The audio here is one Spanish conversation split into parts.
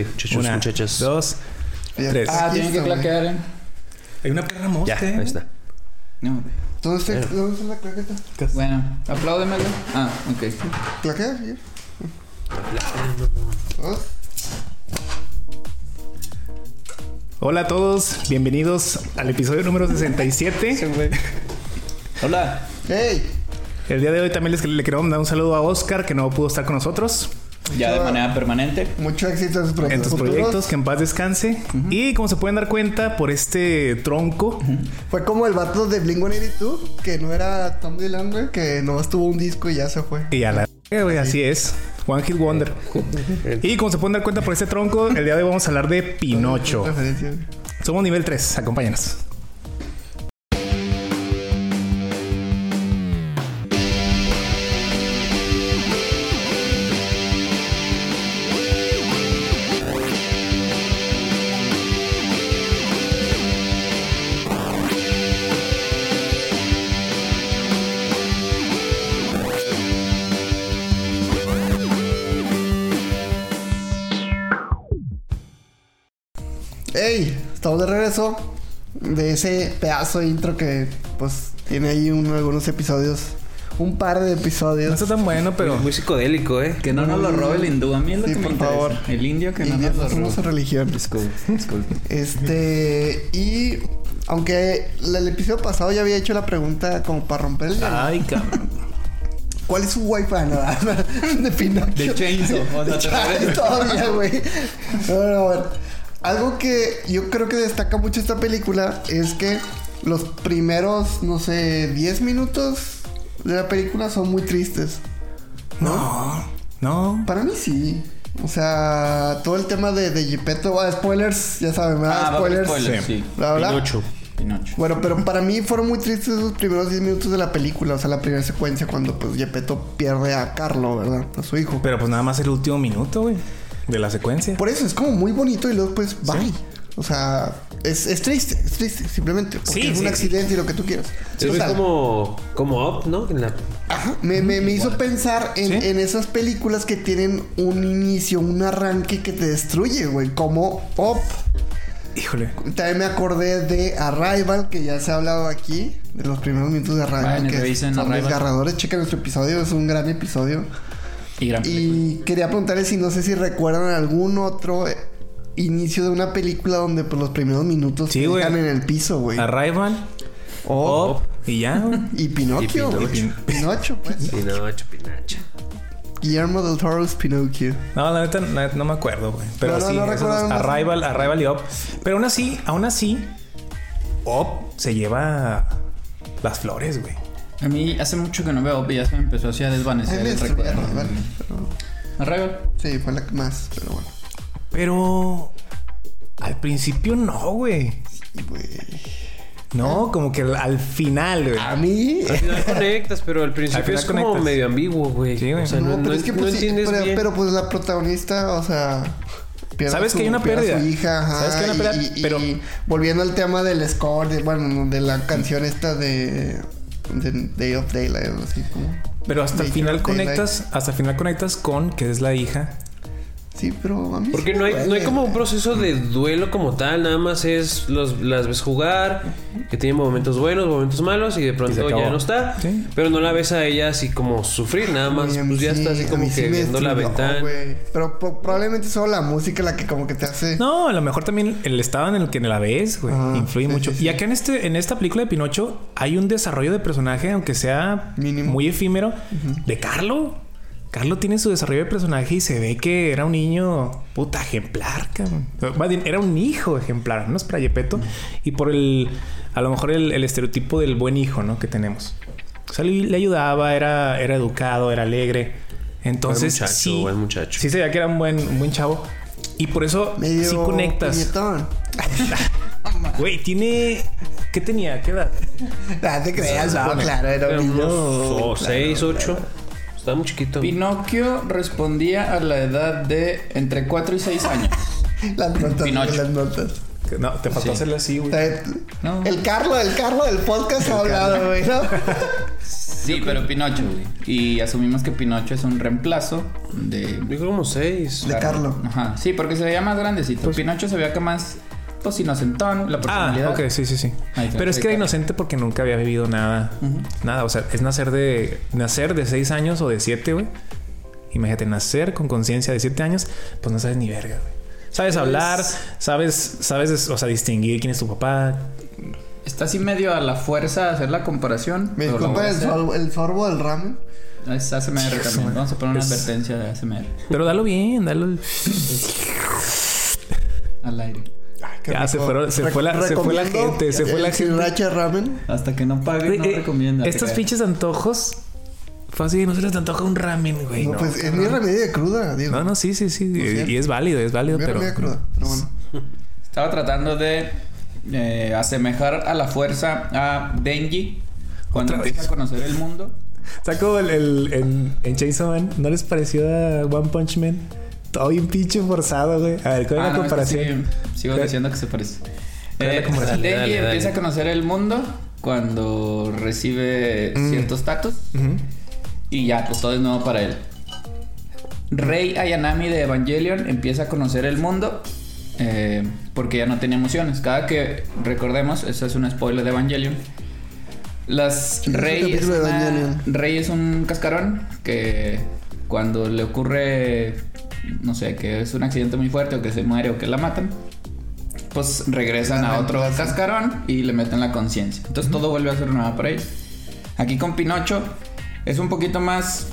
Muchachos, Una, muchachas. dos, Ya tres. Ah, Aquí tienen que claquear, ¿eh? Hay una perra Ya, mosca. ¿eh? ahí está. No. ¿Dónde está, ¿Dónde está la claqueta? Bueno, apláudemelo. Ah, ok. ¿Claquea? Sí. Hola a todos, bienvenidos al episodio número 67. Hola. ¡Hey! El día de hoy también les le queremos dar un saludo a Oscar, que no pudo estar con nosotros Ya de manera permanente. Mucho éxito en sus proyectos. en tus proyectos, que en paz descanse. Y como se pueden dar cuenta por este tronco, Fue como el vato de Blink 182, que no era Tom Dylan, güey, que nomás tuvo un disco y ya se fue. y a la güey, así es. One Hit Wonder. Y como se pueden dar cuenta por este tronco, el día de hoy vamos a hablar de Pinocho. Somos nivel 3, acompáñanos. Ese pedazo de intro que, pues, tiene ahí un- algunos episodios. Un par de No episodios. está tan bueno, pero Muy psicodélico, ¿eh? Que no nos lo robe el hindú. A mí es lo Sí, que me por interesa. favor. El indio que no nos lo somos su robe. religión. Disculpe, disculpe. Este. Y. Aunque el, episodio pasado ya había hecho la pregunta como para romper el. Ay, cabrón. ¿Cuál es su wifi? No, de Pinocho. De Chainsaw, o sea, todavía, güey. No, no, a ver. Algo que yo creo que destaca mucho esta película es que los primeros, no sé, 10 minutos de la película son muy tristes. No, no. Para mí sí. O sea, todo el tema de, de Gepetto, ah, spoilers, ya saben, ¿verdad? Ah, spoilers. spoilers, Sí. bla. Pinocho. Pinocho. Bueno, pero para mí fueron muy tristes esos primeros 10 minutos de la película. O sea, la primera secuencia cuando pues Gepetto pierde a Carlo, ¿verdad? A su hijo. Pero pues nada más el último minuto, güey, de la secuencia. Por eso es como muy bonito y luego pues bye. O sea, es, es triste, es triste, simplemente. Porque Sí, es un sí, accidente y lo que tú quieras. Se O ve sea, como, como Up, ¿no? En la- ajá, me, me- me hizo pensar en, Sí. en esas películas que tienen un inicio, un arranque que te destruye, güey. Como Up. Híjole. También me acordé de Arrival, que ya se ha hablado aquí, de los primeros minutos de Arrival. Vayan que son Arrival. desgarradores. Chequen nuestro episodio, es un gran episodio. Y gran película. Y quería preguntarles si no sé si recuerdan algún otro eh, inicio de una película donde pues los primeros minutos Sí, en el piso, güey. Arrival, O- Up, y ya, y Pinocchio, Y güey. Pinocho. Pinocho, pues. Pinocho, Pinacho. Guillermo del Toro's Pinocchio. No, la neta, no me acuerdo, güey. Pero No, no, sí, no esos. Arrival, Arrival y Up. Pero aún así, aún así, Up se lleva las flores, güey. A mí hace mucho que no veo, ya se me empezó así a desvanecer el recuerdo. Arrival, pero- Arrival. Sí, fue la que más, pero bueno. Pero al principio no, güey. Y, güey. No, como que al, al final, güey. A mí. Al final conectas, pero al principio Al es como conectas. medio ambiguo, güey. Sí, güey. O sea, No, no, pero no- es que no pues, sí, entiendes pero, bien. pero, pues la protagonista, o sea. pierde ¿Sabes su- que hay una pérdida? Su hija, ajá, ¿Sabes que hay una y- pérdida? y- Pero- y volviendo al tema del score, de, bueno, de la canción esta de, de Day of Daylight, así como. Pero hasta el final conectas, hasta el final conectas con que es la hija. Sí, pero a mí. Porque sí no hay, no hay como un proceso de duelo como tal, nada más es los, las ves jugar, que tienen momentos buenos, momentos malos y de pronto ya no está. Sí. Pero no la ves a ella así como sufrir, nada más pues ya está así como que sí viendo la ventana. Pero po- probablemente solo la música la que como que te hace. No, a lo mejor también el estado en el que la ves, güey, influye sí, mucho. sí, sí. Y acá en este, en esta película de Pinocho hay un desarrollo de personaje, aunque sea Mínimo. muy efímero, de Carlo. Carlo tiene su desarrollo de personaje y se ve que era un niño puta ejemplar, cabrón. Más bien, era un hijo ejemplar, no es para Yepeto. Y por el, a lo mejor el, el estereotipo del buen hijo, ¿no? Que tenemos. O sea, le, le ayudaba, era, era educado, era alegre. Entonces, muchacho, sí, buen muchacho. sí se veía que era un buen, un buen chavo. Y por eso Medio sí conectas. Güey, tiene. ¿Qué tenía? ¿Qué edad? Ah, te creas, no, claro, era un niño. unos claro, 6, claro. 8. Está muy chiquito. Pinocchio respondía a la edad de entre 4 y 6 años. Las notas, Pinocho. las notas. No, te faltó Sí. hacerle así, güey. Eh, No. El Carlo, el Carlo del podcast ha hablado, güey, ¿no? Sí, pero Pinocho, güey. Y asumimos que Pinocho es un reemplazo de. Yo creo como seis. De Carlo. Ajá. Sí, porque se veía más grandecito. Pinocho se veía que más. Pues inocentón, la Ah, personalidad. ok, sí, sí, sí. Ahí Pero es que era inocente porque nunca había vivido nada. Nada, o sea, es nacer de nacer de 6 años o de 7, güey. Imagínate, nacer con conciencia de 7 años, pues no sabes ni verga, güey. Sabes hablar, sabes, sabes, o sea, distinguir quién es tu papá. Está así medio a la fuerza de hacer la comparación. Me disculpa el, sorbo, el sorbo del ramen. Es ASMR también. Vamos a poner una Es- advertencia de ASMR Pero dalo bien, dalo. al aire. Qué Ya, se rico. fueron- se fue la- se fue la gente, se fue la gente. sriracha ramen. Hasta que no pague, no eh, recomienda. Estos pinches antojos. Fácil, no se les antoja un ramen, güey. No, No, pues es mi remedio de cruda, digo. no, no, sí, sí, sí. Y es válido, es válido, Mi pero. remedio cruda, pero bueno. Estaba tratando de eh, asemejar a la fuerza a Denji cuando empieza a conocer el mundo. Sacó el, el- en, en Chainsaw Man. ¿No les pareció a One Punch Man? Todo bien pinche forzado, güey. A ver, ¿cuál es Ah, la no, es que comparación? sí, sigo ¿Cuál- diciendo que se parece. ¿Cuál es la Eh, Dale, dale, empieza dale. a conocer el mundo cuando recibe Mm. cierto estatus Ujú. y ya, pues todo es nuevo para él. Rey Ayanami de Evangelion empieza a conocer el mundo eh, porque ya no tenía emociones. Cada que recordemos, eso es un spoiler de Evangelion. Las Rey es, una-. Rey es un cascarón que cuando le ocurre, no sé, que es un accidente muy fuerte o que se muere o que la matan, pues regresan a otro cascarón y le meten la conciencia. Entonces todo vuelve a ser nueva para ellos. Aquí con Pinocho es un poquito más,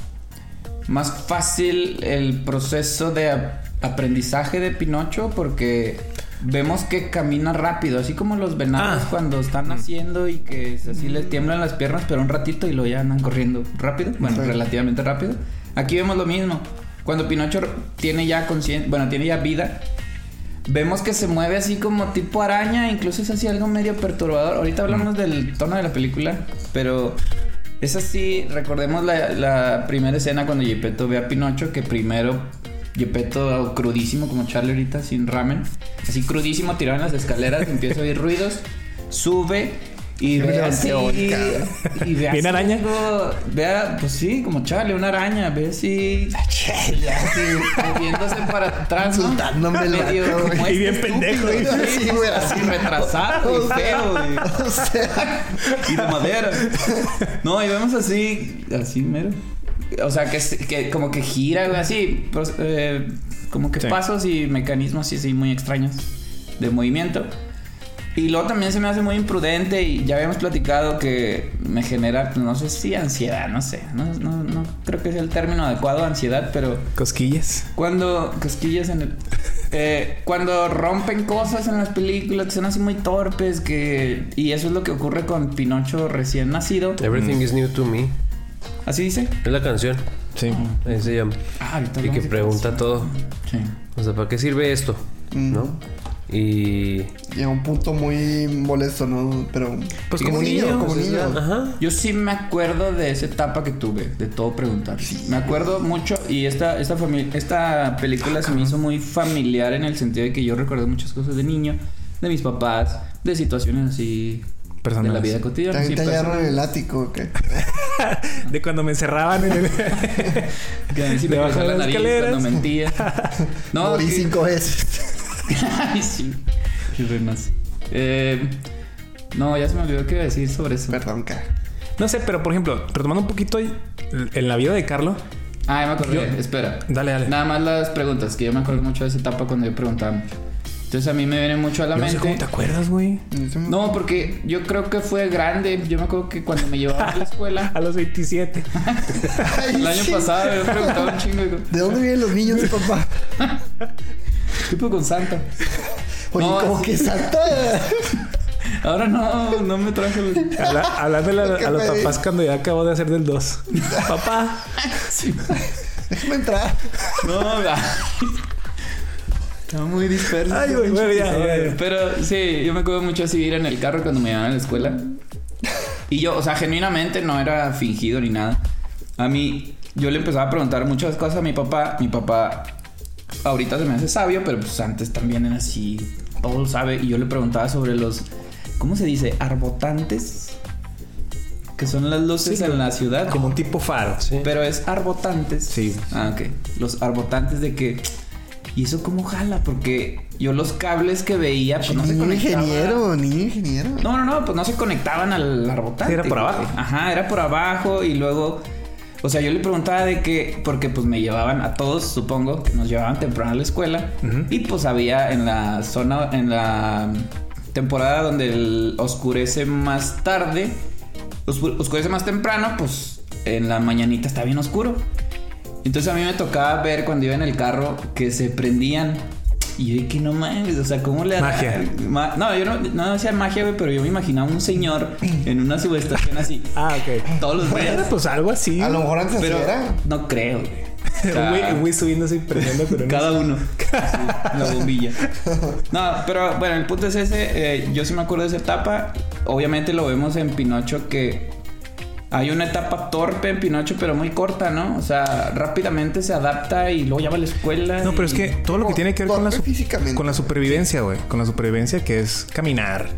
más fácil el proceso de ap- aprendizaje de Pinocho porque vemos que camina rápido, así como los venados Ah. cuando están naciendo y que es así les tiemblan las piernas, pero un ratito y lo ya andan corriendo rápido, bueno, Sí. relativamente rápido. Aquí vemos lo mismo. Cuando Pinocho tiene ya conciencia, bueno, tiene ya vida, Vemos que se mueve así como tipo araña, incluso es así algo medio perturbador. Ahorita hablamos del tono de la película, pero es así. Recordemos la, la primera escena cuando Gepetto ve a Pinocho, que primero Gepetto crudísimo, como Charlie ahorita, sin ramen, así crudísimo, tirado en las escaleras, empieza a oír ruidos, sube y ve así. hoy, Y ve ¿Bien así araña? algo- Vea, pues sí, como Charlie, una araña, ve así. así, moviéndose para atrás, ¿no? Insultándome el Medio Y bien este pendejo, estúpido, güey. sí, güey, así así. retrasado y feo, güey. O sea, Y de madera. No, y vemos así, así mero. O sea, que, que como que gira, güey, así. pues, eh, como que Sí. pasos y mecanismos así, así muy extraños de movimiento. Y luego también se me hace muy imprudente y ya habíamos platicado que me genera, pues, no sé si ansiedad, no sé. No, no, no creo que sea el término adecuado, ansiedad, pero Cosquillas. cuando cosquillas en el eh, cuando rompen cosas en las películas que son así muy torpes que y eso es lo que ocurre con Pinocho recién nacido Everything is new to me. así dice Es la canción. Sí. Ahí se llama. ah, ahorita Y que pregunta todo. sí. O sea, ¿para qué sirve esto? Mm. ¿No? Y. y a un punto muy molesto, ¿no? Pero. Pues Sí, como niño, como niño. Ajá. yo sí me acuerdo de esa etapa que tuve de todo preguntar me acuerdo mucho y esta esta familia esta película se me hizo muy familiar en el sentido de que yo recuerdo muchas cosas de niño de mis papás de situaciones así de Personales. la vida cotidiana sí, te hallaron en el ático. De cuando me encerraban en el... Que a mí sí me de la las nariz escaleras. cuando mentía. No, Morí cinco veces. Ay, sí. Qué buenas. Eh, no, ya se me olvidó qué iba a decir sobre eso. Perdón, cara. No sé, pero por ejemplo, retomando un poquito en la vida de Carlo. Ah, ya me acordé. Yo- Espera. Dale, dale. Nada más las preguntas, que yo me acuerdo mucho de esa etapa cuando yo preguntaba mucho. Entonces a mí me viene mucho a la Yo no sé mente. cómo te acuerdas, güey. No, porque yo creo que fue grande. Yo me acuerdo que cuando me llevaban a la escuela, A los 27. Ay, el año pasado, me preguntaba un chingo. ¿De dónde vienen los niños, papá? ¿Qué pedo con Santa? Oye, No, como que Santa. Ahora no, no me traje hablándole a, ¿Qué a los papás cuando ya acabó de hacer del 2. Papá. Sí. Déjame entrar. No. Estaba muy disperso. Ay, güey, bueno, ya, ya, ya. Pero sí, yo me acuerdo mucho así de ir en el carro cuando me llevaban a la escuela. Y yo, o sea, genuinamente no era fingido ni nada. A mí, yo le empezaba a preguntar muchas cosas a mi papá. Mi papá ahorita se me hace sabio, pero pues antes también era así, todo lo sabe. Y yo le preguntaba sobre los, ¿cómo se dice? Arbotantes. que son las luces Sí, en la ciudad. Como un tipo faro. Sí. Pero es arbotantes. Sí. Ah, ok. Los arbotantes de que. ¿Y eso cómo jala? Porque yo los cables que veía, pues no se conectaban. ingeniero, niño ingeniero. No, no, no, pues no se conectaban al arbotante. Era por abajo. Ajá, era por abajo y luego. O sea, yo le preguntaba de que, porque pues me llevaban a todos, supongo, que nos llevaban temprano a la escuela. Y pues había en la zona, en la temporada donde el- oscurece más tarde, oscu- oscurece más temprano, pues en la mañanita está bien oscuro. Entonces a mí me tocaba ver cuando iba en el carro que se prendían. Y yo dije, no mames, o sea, ¿cómo le Magia. Ma- no, yo no, no decía magia, güey, pero yo me imaginaba un señor en una subestación así. Ah, ok. Todos los Bueno, días. pues algo así. A lo mejor antes Pero era. no creo, güey. Güey- subiéndose y prendiendo con cada uno. La bombilla. No, pero bueno, el punto es ese. eh, yo sí me acuerdo de esa etapa. Obviamente lo vemos en Pinocho que hay una etapa torpe en Pinocho, pero muy corta, ¿no? O sea, rápidamente se adapta y luego ya va a la escuela. No, pero es que todo lo que tiene que ver con la, con la supervivencia, güey. Con la supervivencia que es caminar,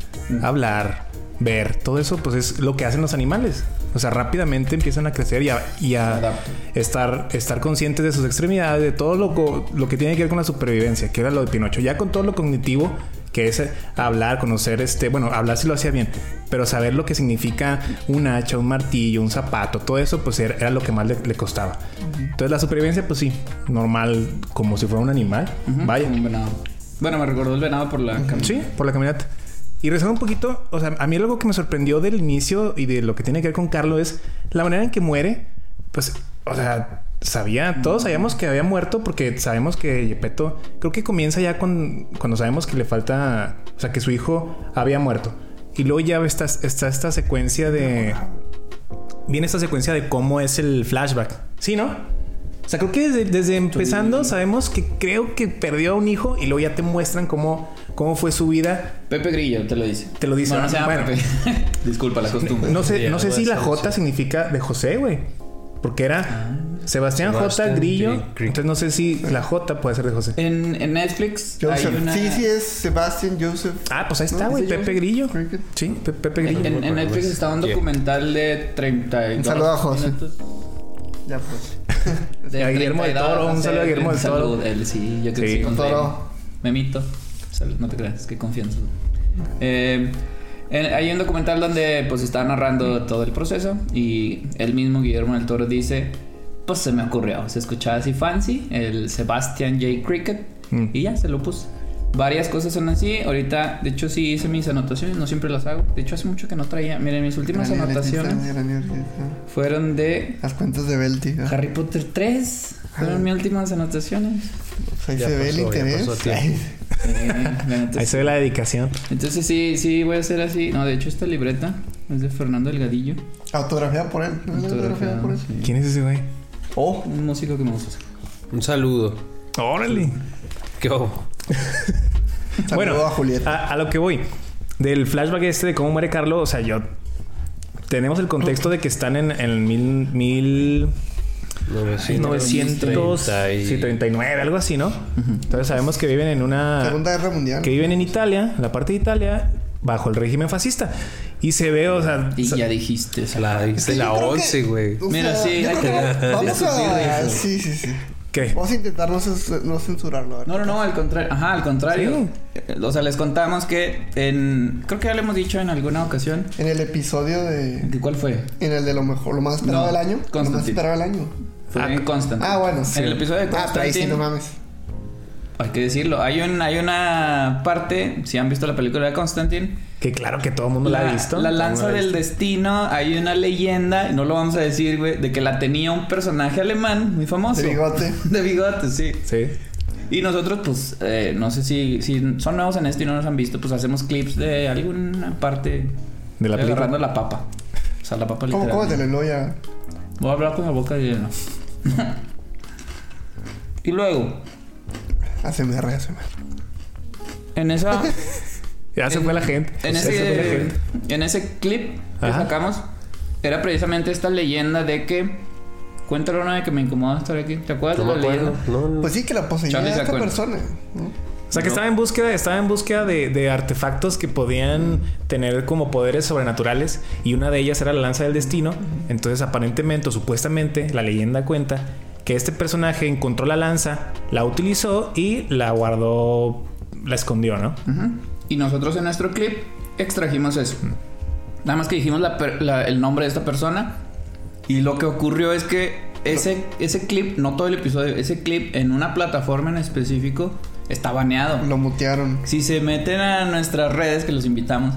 hablar, ver. Todo eso, pues es lo que hacen los animales. O sea, rápidamente empiezan a crecer y a, y a estar, estar conscientes de sus extremidades, de todo lo, lo que tiene que ver con la supervivencia, que era lo de Pinocho. Ya con todo lo cognitivo, que es hablar, conocer este, bueno, hablar si lo hacía bien, pero saber lo que significa un hacha, un martillo, un zapato, todo eso, pues era, era lo que más le, le costaba. Entonces la supervivencia, pues sí, normal, como si fuera un animal. Ujú, Vaya. como un venado. Bueno, me recordó el venado por la camisa. Sí, por la caminata. Y regresando un poquito, o sea, a mí algo que me sorprendió del inicio y de lo que tiene que ver con Carlos es la manera en que muere. Pues, o sea, sabía, todos sabíamos que había muerto porque sabemos que Yepeto, creo que comienza ya con, cuando sabemos que le falta, o sea, que su hijo había muerto. Y luego ya está, está esta secuencia de. Viene esta secuencia de cómo es el flashback. ¿Sí, no? O sea, creo que desde, desde empezando sabemos que creo que perdió a un hijo y luego ya te muestran cómo, cómo fue su vida. Pepe Grillo te lo dice. Te lo dice, Bueno, no se llama bueno. Pepe. Disculpa la costumbre. No sé, no sé si la J significa de José, güey. Porque era Sebastián, J. Sebastián Grillo. J. Entonces no sé si la J puede ser de José. En, en Netflix Joseph. hay una... Sí, sí, es Sebastian Joseph. Ah, pues ahí está, güey. ¿Ese Pepe? Grillo. Cricket. Sí, Pe- Pepe Grillo. En, en Netflix está un Yeah. documental de 32 Un saludo a José. minutos. Ya pues. De A Guillermo del 32, Toro, un saludo a Guillermo del Salud, Toro. él sí, yo creo Sí. que sí. con Toro. Memito. Salud, no te creas, que confianza. Eh, en- hay un documental donde pues está narrando todo el proceso y el mismo Guillermo del Toro dice, pues se me ocurrió, se escuchaba así fancy, el Sebastian J. Cricket Mm. y ya se lo puse. Varias cosas son así. Ahorita, de hecho, sí hice mis anotaciones. No siempre las hago. De hecho, hace mucho que no traía. Miren, mis últimas Gran anotaciones artista. fueron de Las cuentas de Belty. ¿no? Harry Potter 3. Fueron mis últimas anotaciones. Pues ahí Ya se ve el interés. Eh, la neta Ahí sí. se ve la dedicación. Entonces sí, sí, voy a hacer así. No, de hecho esta libreta es de Fernando Delgadillo. Autografiada por él. Autografiada por él. sí. ¿Quién es ese güey? Oh, Un músico que me gusta. Un saludo. Órale. ¿Qué saludo Bueno, a Julieta. A, a lo que voy. Del flashback este de cómo muere Carlos, o sea, yo. Tenemos el contexto de que están en el mil. mil 900. y- Sí, 39, algo así, ¿no? Entonces sabemos que viven en una. Segunda Guerra Mundial. Que viven en Italia, en la parte de Italia, bajo el régimen fascista. Y se ve, o sea. Y ya dijiste. esa- La, Es que la yo creo que- 11, güey. Mira, sea, sí, hay que- que vamos a... eso. Sí, sí, sí. ¿Qué? Vamos a intentar no, no censurarlo. No, no, no, al contrario. Ajá, al contrario. Eh, O sea, les contamos que en. Creo que ya lo hemos dicho en alguna ocasión. En el episodio de... ¿De ¿Cuál fue? En el de lo mejor, lo más esperado No, del año. Lo más Constantine. esperado del año. Fue Ah, en Constant. Ah, bueno. En el episodio de Ah, pero ahí sí, Constantine. no mames. Hay que decirlo. Hay, un, hay una parte. Si han visto la película de Constantine. Que claro que todo el mundo la, ha visto. La lanza del visto. destino, hay una leyenda, y no lo vamos a decir, güey, de que la tenía un personaje alemán muy famoso. De bigote. De bigote, sí. Sí. Y nosotros, pues, eh, no sé si, si son nuevos en esto y no nos han visto, pues hacemos clips de alguna parte De la película. agarrando la papa. O sea, la papa ¿Cómo, literal. cómo te lo lo ya? Voy a hablar con la boca llena. y luego, ASMR, ASMR. en esa. Ya se en- fue la gente. En Ya se fue la ese, gente. en ese clip que Ajá. sacamos, era precisamente esta leyenda de que. Cuéntalo una de que me incomoda estar aquí. ¿Te acuerdas No de la acuerdo. leyenda? No, no. Pues sí, que la poseía esta acuerda. persona. ¿no? O sea, que estaba en búsqueda, estaba en búsqueda de, de artefactos que podían tener como poderes sobrenaturales y una de ellas era la lanza del destino. Entonces, aparentemente o supuestamente, la leyenda cuenta que este personaje encontró la lanza, la utilizó y la guardó, la escondió, ¿no? Y nosotros en nuestro clip extrajimos eso. Nada más que dijimos la per- la- el nombre de esta persona. Y lo que ocurrió es que ese, ese clip, no todo el episodio, ese clip en una plataforma en específico está baneado. Lo mutearon. Si se meten a nuestras redes, que los invitamos,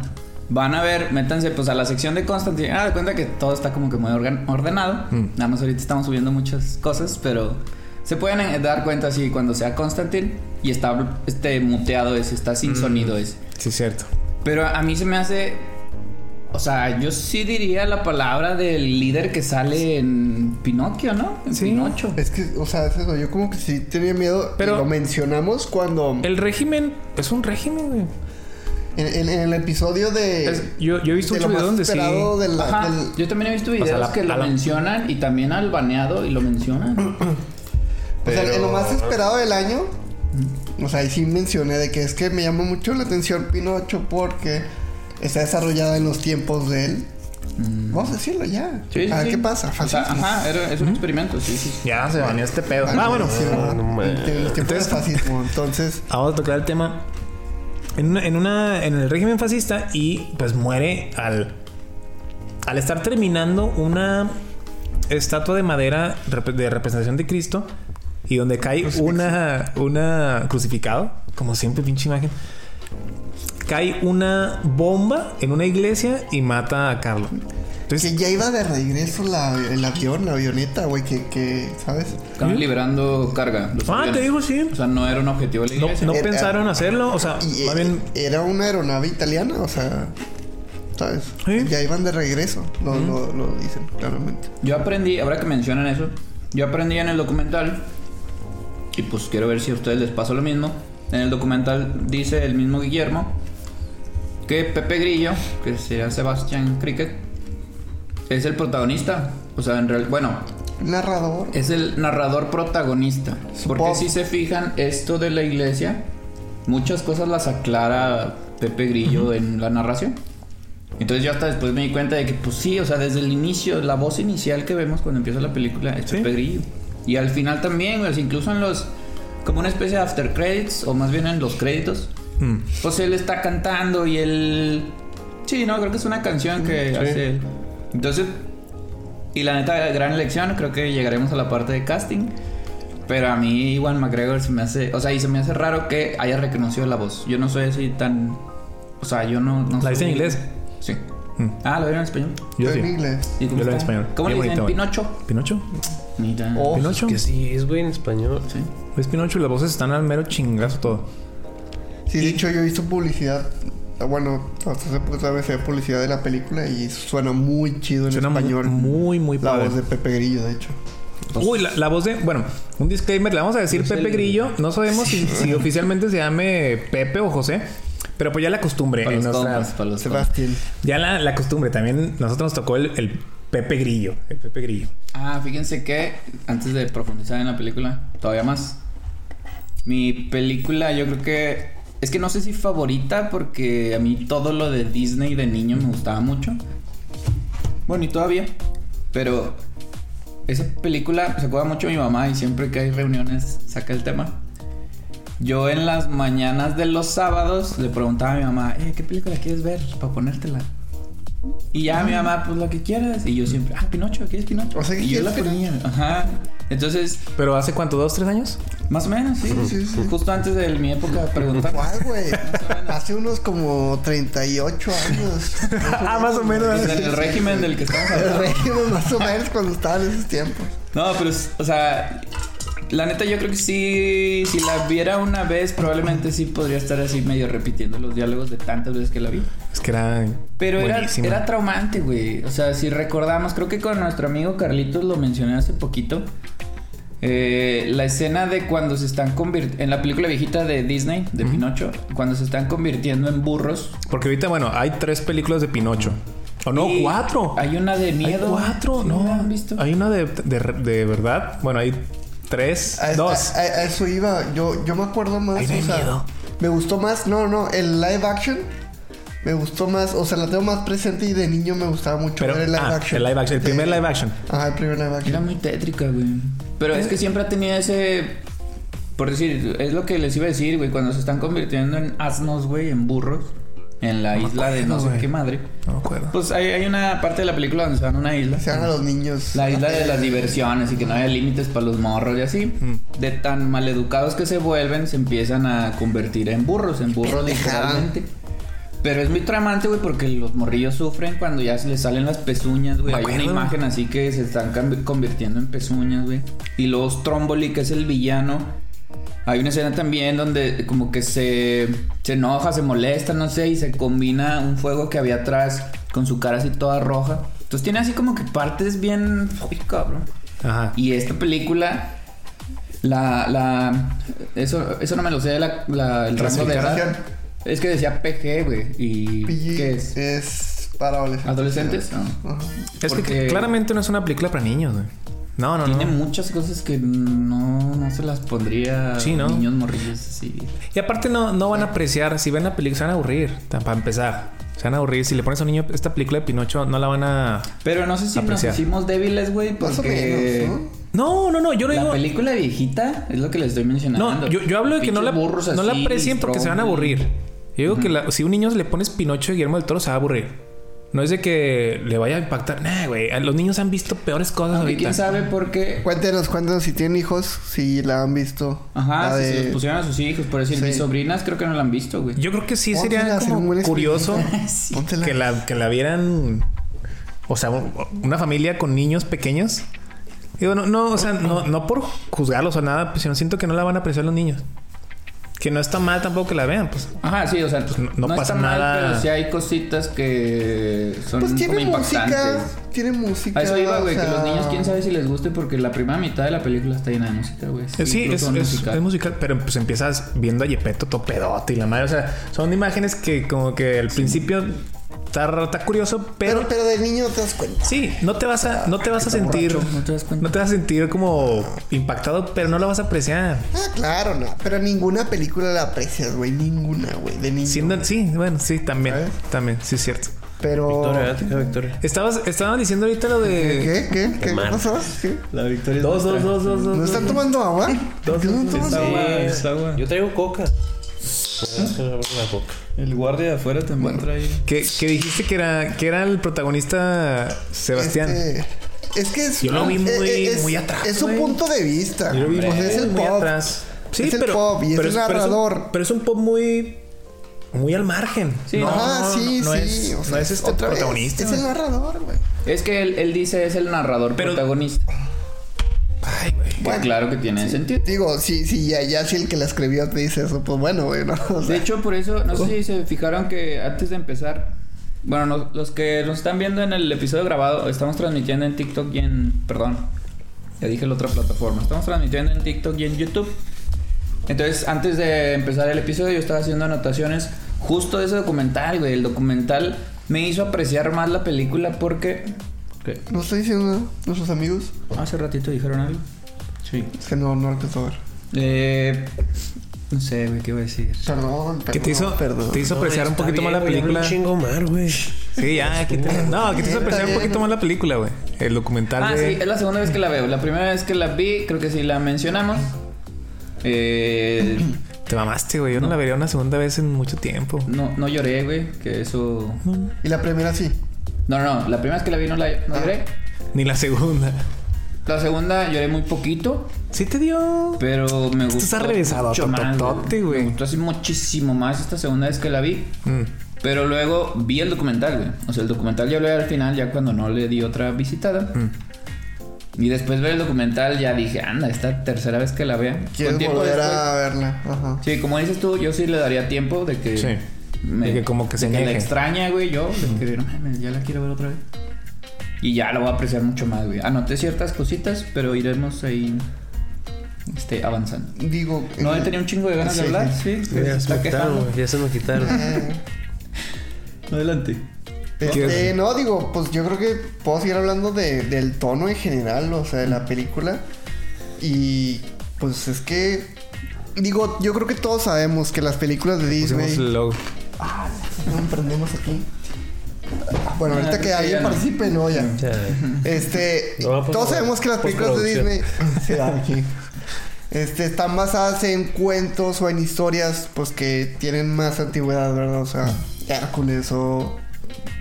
van a ver, métanse pues a la sección de Constantine. Ah, de cuenta que todo está como que muy ordenado. Mm. Nada más ahorita estamos subiendo muchas cosas, pero se pueden eh, dar cuenta así cuando sea Constantine y está este muteado ese, está sin sonido ese. Sí, cierto. Pero a mí se me hace. O sea, yo sí diría la palabra del líder que sale en Pinocchio, ¿no? En Sí. Pinocho. Es que, o sea, es eso. Yo como que sí tenía miedo. Pero- Pero lo mencionamos cuando. El régimen es un régimen, güey. En, en- en el episodio de. Es- yo, yo he visto más videos donde sí. de la- Ajá, del- yo también he visto videos sea, la- que lo la- mencionan y también al baneado y lo mencionan. O sea, Pero- en lo más esperado del año. O sea, ahí sí mencioné de que es que me llamó mucho la atención Pinocho porque está desarrollada en los tiempos de él. Vamos a decirlo ya. Mm. Sí, sí, a ver sí. qué pasa. O sea, ajá, era- es un experimento, sí, sí. Ya se baneó este pedo. Ah, Ah, bueno. sí, no, no en- en los tiempos Entonces- de fascismo. Entonces, Vamos a tocar el tema. En una, en una- en el régimen fascista y pues muere al al estar terminando una estatua de madera de representación de Cristo y donde cae una una crucificado, como siempre pinche imagen. Cae una bomba en una iglesia y mata a Carlos. Entonces, que ya iba de regreso la, el avión, la avioneta, güey, que, que, ¿sabes? Estaban liberando carga. ah, aviones. te digo sí. O sea, no era un objetivo de la No, iglesia. no Era- pensaron hacerlo, o sea, Y más bien era una aeronave italiana, o sea, ¿sabes? Sí. Ya iban de regreso, lo, lo, lo dicen claramente. Yo aprendí, ahora que mencionan eso, yo aprendí en el documental, y pues quiero ver si a ustedes les pasó lo mismo. En el documental dice el mismo Guillermo que Pepe Grillo, que sería Sebastián Cricket, es el protagonista. O sea, en real, bueno, Narrador. es el narrador protagonista. Porque si se fijan, esto de la iglesia, muchas cosas las aclara Pepe Grillo en la narración. Entonces yo hasta después me di cuenta de que, pues sí, o sea, desde el inicio, la voz inicial que vemos cuando empieza la película es Sí. Pepe Grillo. Y al final también, güey, incluso en los, como una especie de after credits, o más bien en los créditos, mm, pues él está cantando y él... Sí, no, creo que es una canción que hace él. Entonces, y la neta, gran elección, creo que llegaremos a la parte de casting. Pero a mí, Iwan McGregor se me hace... O sea, y se me hace raro que haya reconocido la voz. Yo no soy así tan... O sea, yo no... no ¿La viste en inglés? Sí. Mm. Ah, ¿lo vieron en español? Yo sí. en inglés. ¿Y cómo Yo lo en español. ¿Cómo le dicen? bonito. ¿Pinocho? ¿Pinocho? Mira. Oh, ¿Pinocho? Que sí, es güey en español. Sí. Es Pinocho y las voces están al mero chingazo todo. Sí, de hecho yo he visto publicidad. Bueno, hasta hace poco todavía se ve publicidad de la película y suena muy chido en Suena español. muy, muy La padre. voz de Pepe Grillo, de hecho. Uy, la, la voz de... Bueno, un disclaimer. Le vamos a decir Pepe el- Grillo. No sabemos si, si oficialmente se llame Pepe o José. Pero pues ya la costumbre. Para los compas, para los. Sebastián. ya la, la costumbre. También nosotros nos tocó el, el Pepe Grillo. El Pepe Grillo. Ah, fíjense que antes de profundizar en la película, todavía más. Mi película, yo creo que. Es que no sé si favorita, porque a mí todo lo de Disney de niño me gustaba mucho. Bueno, y todavía. Pero esa película se acuerda mucho de mi mamá y siempre que hay reuniones saca el tema. Yo en las mañanas de los sábados le preguntaba a mi mamá, eh, ¿qué película quieres ver para ponértela? Y ya mi mamá, pues lo que quieras. Y yo siempre, ah, Pinocho, ¿quieres Pinocho? O sea, ¿qué y yo la ponía, ajá. Entonces, ¿Pero hace cuánto? ¿Dos, tres años? más o menos, sí. Sí, sí. Justo antes de mi época de preguntar. ¿Cuál, güey? Hace unos como 38 años. Ah, más o menos. En el régimen del que estamos El hablando. régimen más o menos cuando estaban en esos tiempos. No, pero, es- o sea, la neta yo creo que sí, si la viera una vez, probablemente sí podría estar así medio repitiendo los diálogos de tantas veces que la vi. Es que era... Pero era, era traumante, güey. O sea, si recordamos, creo que con nuestro amigo Carlitos lo mencioné hace poquito. Eh, la escena de cuando se están convirtiendo. En la película viejita de Disney, de Pinocho, cuando se están convirtiendo en burros. Porque ahorita, bueno, hay tres películas de Pinocho. O no, Y cuatro. Hay una de Hay miedo. cuatro, ¿Sí no. han visto? Hay una de, de, de verdad. Bueno, hay tres. A, dos. a- a- a eso iba. Yo, yo me acuerdo más. Hay o sea, miedo. Me gustó más, no, no, el live action. Me gustó más, o sea, la tengo más presente y de niño me gustaba mucho Pero, ver el live ah, action. el live action, el Sí. primer live action. Ajá, el primer live Era action. muy tétrica, güey. Pero es que siempre ha tenido ese. Por decir, es lo que les iba a decir, güey. Cuando se están convirtiendo en asnos, güey, en burros. En la No isla de no sé güey. qué madre. No me acuerdo. Pues hay, hay una parte de la película donde se van a una isla. Se van a los niños. La isla de las diversiones y que no haya límites para los morros y así. Mm. De tan maleducados que se vuelven, se empiezan a convertir en burros, en burros literalmente. Pero es muy tramante, güey, porque los morrillos sufren cuando ya se les salen las pezuñas, güey. Hay una imagen así que se están convirtiendo en pezuñas, güey. Y luego Stromboli, que es el villano. Hay una escena también donde como que se, se enoja, se molesta, no sé, y se combina un fuego que había atrás con su cara así toda roja. Entonces tiene así como que partes bien... Uy, cabrón. Ajá. Y esta película, la, la, eso, eso no me lo sé, la, la- el rango de edad. Es que decía PG, güey. ¿Y PG qué es? Es para adolescentes. ¿Adolescentes? No. Ajá. Es Porque que claramente no es una película para niños, güey. No, no, Tiene no. muchas cosas que no, no se las pondría Sí, ¿no? a niños morrillos así. Y aparte no, no van a apreciar, si ven la película se van a aburrir, para empezar. Se van a aburrir. Si le pones a un niño esta película de Pinocho, no la van a... Pero no sé si Apreciar. nos hicimos débiles, güey, porque... menos, ¿no? No, no, no, yo no La digo... película viejita es lo que les estoy mencionando. No, yo, yo hablo de que no la, no la aprecien porque se van a aburrir. Yo digo que la- si a un niño le pones Pinocho y Guillermo del Toro se va a aburrir. No es de que le vaya a impactar. Nah, güey. Los niños han visto peores cosas Aunque ahorita. quién sabe por qué. Cuéntenos, cuéntenos si tienen hijos, si la han visto. Ajá, si de- se los pusieron a sus hijos. Por decir, Sí. mis sobrinas creo que no la han visto, güey. Yo creo que sí Póntela, sería como buen curioso que la, que la vieran. O sea, un- una familia con niños pequeños. Digo, no, no, o sea, no, no por juzgarlos o nada, pues sino siento que no la van a apreciar los niños. Que no está mal tampoco que la vean, pues. Ajá, sí, o sea, no- no no, pasa está mal, nada. pero sí hay cositas que son Pues como tiene música. impactantes. Tiene música. A eso iba, güey, o que los niños quién sabe si les guste porque la primera mitad de la película está llena de música, güey. Eh, Sí, es, es- musical. es musical, pero pues empiezas viendo a Yepeto topedote y la madre. O sea, son imágenes que como que al principio está, curioso, pero, Pero, pero de niño te das cuenta. sí, no te vas a, no te vas a sentir, borracho, no te das cuenta. no te vas a sentir como impactado, pero no lo vas a apreciar. Ah, claro, no. Pero ninguna película la aprecias, güey. Ninguna, güey. De niño. Siendo, sí, bueno, sí, también, ¿Sabes? también, sí es cierto. Pero. Victoria, Ática, Victoria. Estabas, estaban diciendo ahorita lo de ¿Qué? ¿Qué? ¿Qué pasó? ¿Qué? La victoria dos, dos, dos, dos, dos. ¿No están tomando agua? ¿Por qué no dos, toman sí. agua? es agua. Yo traigo coca. La coca. El guardia de afuera también trae. Que, que dijiste que era, que era el protagonista Sebastián. Este, es que es. Yo lo vi muy- es- muy atrás, Es su güey. punto de vista. Yo lo vi muy, es el muy pop. atrás. Sí, Es el pero, pop y es pero el pero narrador. Pero es un pop muy, muy al margen. Sí, no, ah, sí, no, no sí. es, o no sea, es este otra vez, protagonista. Es el narrador, güey. Es que él, él dice es el narrador Pero- protagonista. Ay, güey. Pues claro que tiene sentido. Digo, si, si ya, ya si el que la escribió te dice eso, pues bueno, güey, ¿no? O sea, De hecho, por eso, no sé si se fijaron que antes de empezar, bueno, no- los que nos están viendo en el episodio grabado, estamos transmitiendo en TikTok y en, perdón, ya dije la otra plataforma, estamos transmitiendo en TikTok y en YouTube. Entonces, antes de empezar el episodio, yo estaba haciendo anotaciones justo de ese documental, güey. El documental me hizo apreciar más la película porque... ¿Qué? ¿No estoy diciendo nada? ¿Nuestros amigos? Hace ratito dijeron algo. Sí. Es que no, no alcanzó a ver. Eh, no sé, güey, ¿qué voy a decir? Perdón, perdón. ¿Qué te hizo, Perdón. te hizo apreciar un poquito más la película? Un chingo mar, güey. Sí, ya, que te, no, que te hizo Está apreciar un bien. poquito más la película, güey. El documental Ah, de. sí, es la segunda vez que la veo. La primera vez que la vi, creo que sí la mencionamos. Eh, Te mamaste, güey. Yo no la vería una segunda vez en mucho tiempo. no, no lloré, güey, que eso... Y la primera sí. No, no, no, la primera vez que la vi no, la, no lloré. Ni la segunda. La segunda lloré muy poquito, Sí te dio. pero me gustó estás regresado, güey. Me gustó así muchísimo más esta segunda vez que la vi. Mm. Pero luego vi el documental, güey. O sea, el documental ya lo vi al final, ya cuando no le di otra visitada. Mm. Y después ver el documental ya dije, anda, esta tercera vez que la vea. Tiempo volver después- a verla. Ajá. Sí, como dices tú, yo sí le daría tiempo de que. Sí. De que como que se de que la extraña, güey, yo. De que no mames, ya la quiero ver otra vez. Y ya la voy a apreciar mucho más, güey. Anoté ciertas cositas, pero iremos ahí. Este, avanzando. Digo. No, eh, he tenido un chingo de ganas sí. de hablar, sí. Ya se me quitaron. Ya se me quitaron. eh, Adelante. Este, no, digo, pues yo creo que puedo seguir hablando de, del tono en general, o sea, de la película. Y pues es que digo, yo creo que todos sabemos que las películas de Disney. Logo. No emprendemos aquí. Bueno, ahorita Ah, que alguien participe, no, ya. Ya. Este, No, pues, todos sabemos que las películas de Disney postproducción. Sí, aquí. este, están basadas en cuentos o en historias pues que tienen más antigüedad, ¿verdad? O sea, Hércules o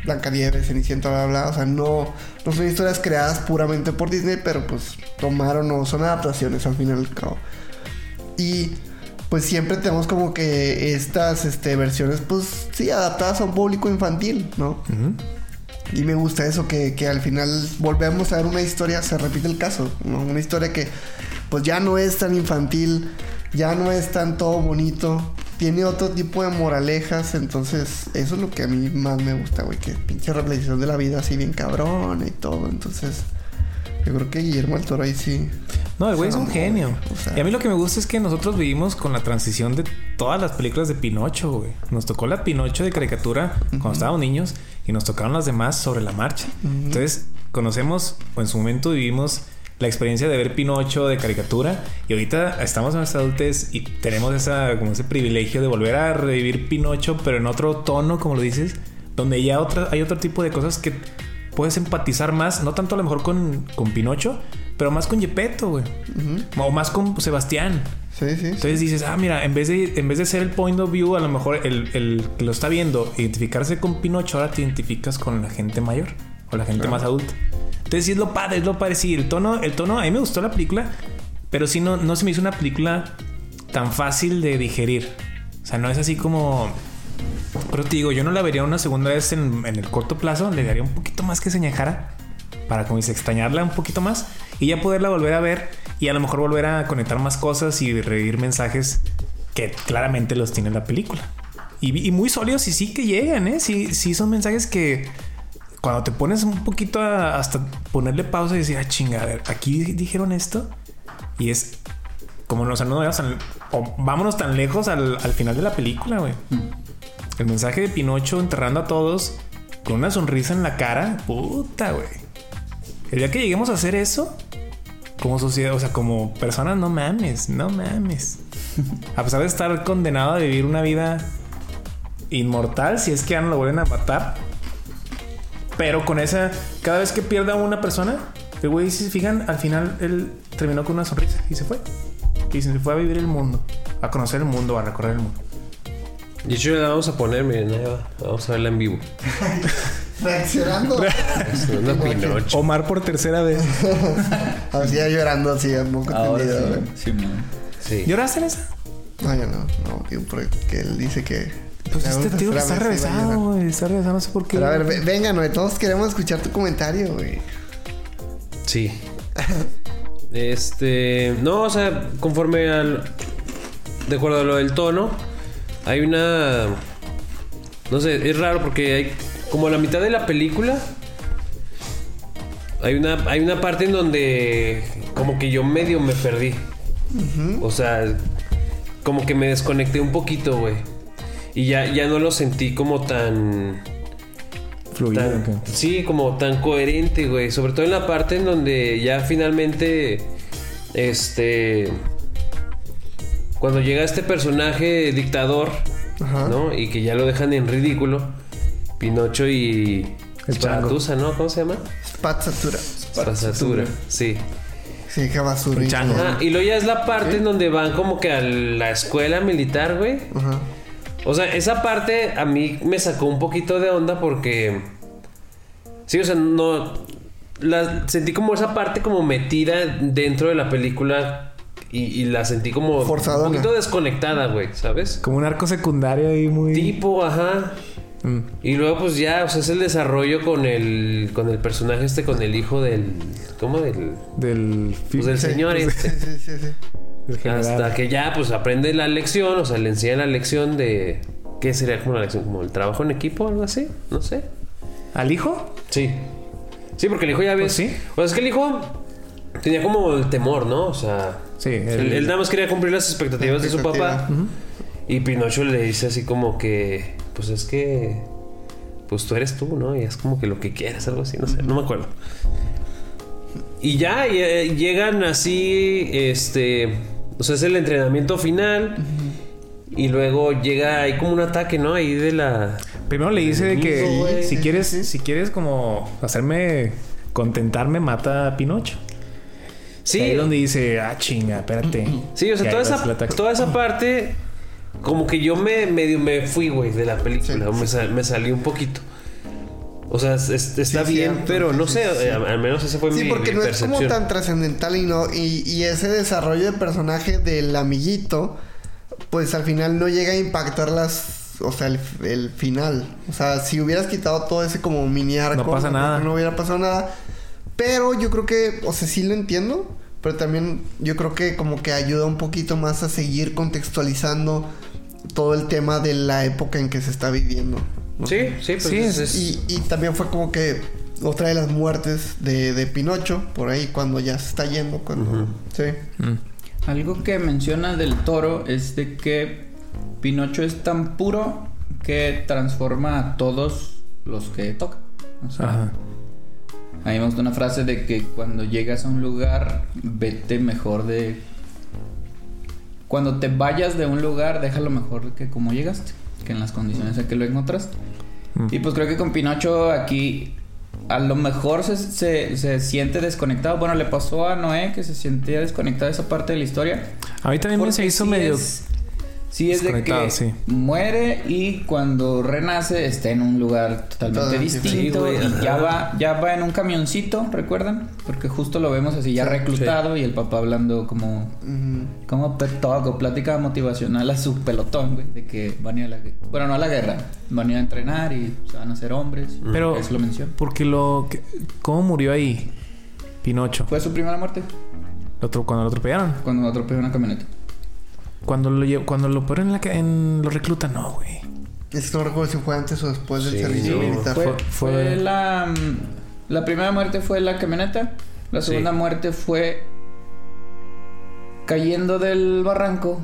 Blancanieves, Cenicienta, bla, bla, bla. O sea, no, no son historias creadas puramente por Disney, pero pues tomaron o son adaptaciones al fin y al cabo. Y pues siempre tenemos como que estas este, versiones, pues sí, adaptadas a un público infantil, ¿no? Y me gusta eso, que, que al final volvemos a ver una historia, se repite el caso, ¿no? Una historia que pues ya no es tan infantil, ya no es tan todo bonito, tiene otro tipo de moralejas, entonces eso es lo que a mí más me gusta, güey, que pinche reflexión de la vida así bien cabrón y todo, entonces yo creo que Guillermo del Toro ahí sí. No, el güey es un genio. güey, o sea. Y a mí lo que me gusta es que nosotros vivimos con la transición de todas las películas de Pinocho, güey. Nos tocó la Pinocho de caricatura cuando estábamos niños y nos tocaron las demás sobre la marcha. Entonces, conocemos o en su momento vivimos la experiencia de ver Pinocho de caricatura y ahorita estamos en nuestra adultez y tenemos esa como ese privilegio de volver a revivir Pinocho pero en otro tono, como lo dices, donde ya otra, hay otro tipo de cosas que puedes empatizar más, no tanto a lo mejor con, con Pinocho, pero más con Gepetto, güey. O más con Sebastián. Sí, sí. sí. Entonces dices, ah, mira, en vez de, en vez de ser el point of view, a lo mejor el, el que lo está viendo, identificarse con Pinocho, ahora te identificas con la gente mayor o la gente más adulta. Entonces sí es lo padre, es lo padre. Sí, el tono, el tono, a mí me gustó la película, pero sí no, no se me hizo una película tan fácil de digerir. O sea, no es así como... Pero te digo, yo no la vería una segunda vez en, en el corto plazo, le daría un poquito más que se añejara para como dice extrañarla un poquito más y ya poderla volver a ver y a lo mejor volver a conectar más cosas y revivir mensajes que claramente los tiene la película. Y, muy sólidos y sí que llegan, ¿eh? Sí, sí son mensajes que cuando te pones un poquito hasta ponerle pausa y decir, ah, chinga, a ver, aquí dijeron esto y es como, o sea, no vámonos tan lejos al, al final de la película, güey. El mensaje de Pinocho enterrando a todos con una sonrisa en la cara, puta, güey. El día que lleguemos a hacer eso, como sociedad, o sea, como personas, no mames, no mames. A pesar de estar condenado a vivir una vida inmortal, si es que ya no lo vuelven a matar. Pero con esa, cada vez que pierda una persona, el güey, si se fijan, al final él terminó con una sonrisa y se fue. Y se fue a vivir el mundo, a conocer el mundo, a recorrer el mundo. Y hecho, la vamos a poner, miren, ahí va. Vamos a verla en vivo. Reaccionando. Es una Pinocho. Omar por tercera vez. así ya llorando así, a poco Ahora tendido, güey. sí, sí, man. Sí. ¿Lloraste en esa? No, yo no, no, digo, porque él dice que. Pues este tío que está a regresado, güey. Está regresado, no sé por qué. Pero a ver, ve- venga, Noé, todos queremos escuchar tu comentario, güey. Sí. Este. No, o sea, conforme al. De acuerdo a lo del tono, hay una. No sé, es raro porque hay. Como a la mitad de la película. Hay una, hay una parte en donde. Como que yo medio me perdí. O sea, como que me desconecté un poquito, güey. Y ya, ya no lo sentí como tan. Fluido. Sí, como tan coherente, güey. Sobre todo en la parte en donde ya finalmente. Este. Cuando llega este personaje dictador, Ajá. ¿no? Y que ya lo dejan en ridículo. Pinocho y. El ¿no? ¿Cómo se llama? Spatzatura. Spatzatura. Sí. Sí, chango. Ajá, y luego ya es la parte en donde van como que a la escuela militar, güey. Ajá. O sea, esa parte a mí me sacó un poquito de onda porque. Sí, o sea, no. La, sentí como esa parte como metida dentro de la película y, y la sentí como Forzadona. un poquito desconectada, güey, ¿sabes? Como un arco secundario ahí muy. Tipo, ajá. Mm. Y luego pues ya, o sea, es el desarrollo con el con el personaje este, con el hijo del ¿cómo? Del Del. pues del Sí, señor pues, este. Sí, sí, sí. Hasta que ya pues aprende la lección, o sea, le enseña la lección de ¿qué sería como la lección? Como el trabajo en equipo o algo así, no sé. ¿Al hijo? Sí. Sí, porque el hijo ya ves. Pues sí. O sea, es que el hijo tenía como el temor, ¿no? O sea, Sí, él, nada más quería cumplir las expectativas de su papá. Y Pinocho le dice así como que, pues es que, pues tú eres tú, ¿no? Y es como que lo que quieres, algo así, no sé, no me acuerdo. Y ya eh, llegan así, este, o sea, es el entrenamiento final. Y luego llega ahí como un ataque, ¿no? Ahí de la. Primero le dice de que Sí, si quieres, sí. si quieres como hacerme contentarme, mata a Pinocho. Sí. Ahí es donde dice, ah, chinga, espérate. Sí, o sea, toda esa, toda esa parte, como que yo me medio me fui, güey, de la película. Sí. o Me, sal- me salí un poquito. O sea, es- es- está Sí, bien, cierto, pero sí, no sí, sé, sí. eh, al menos ese fue Sí, mi, porque mi no es como tan trascendental y no. Y, y ese desarrollo de personaje del amiguito, pues al final no llega a impactar las. O sea, el, el final. O sea, si hubieras quitado todo ese como mini arco. No pasa nada. No hubiera pasado nada. Pero yo creo que, o sea, sí lo entiendo. Pero también yo creo que como que ayuda un poquito más a seguir contextualizando todo el tema de la época en que se está viviendo. ¿no? Sí, sí, pues Sí, es- es- es- Y, y también fue como que otra de las muertes de, de Pinocho, por ahí, cuando ya se está yendo, cuando... Sí. Mm. Algo que menciona del toro es de que Pinocho es tan puro que transforma a todos los que toca. O sea, Ajá. A mí me gusta una frase de que cuando llegas a un lugar, vete mejor de... Cuando te vayas de un lugar, déjalo mejor que como llegaste, que en las condiciones en que lo encontraste. Mm. Y pues creo que con Pinocho aquí a lo mejor se, se, se siente desconectado. Bueno, le pasó a Noé que se sentía desconectado de esa parte de la historia. A mí también me se hizo sí medio... es- sí, es de que sí. muere y cuando renace está en un lugar totalmente distinto. Sí, y ya va, ya va en un camioncito, ¿recuerdan? Porque justo lo vemos así ya Sí, reclutado y el papá hablando como Ujú. como pep talk o plática motivacional a su pelotón, güey, de que van a ir a la guerra. Bueno, no a la guerra, van a ir a entrenar y se van a hacer hombres. Pero... Eso lo menciona. Porque lo... que- ¿Cómo murió ahí Pinocho? Fue su primera muerte Lo cuando lo atropellaron. cuando atropelló una camioneta. Cuando lo lle- cuando lo ponen en la ca- en lo reclutan, no, güey. Es que no recuerdo si fue antes o después del Sí, servicio no, militar. Fue, Fue- fue fue- la mm, la primera muerte fue la camioneta, la Sí. segunda muerte fue cayendo del barranco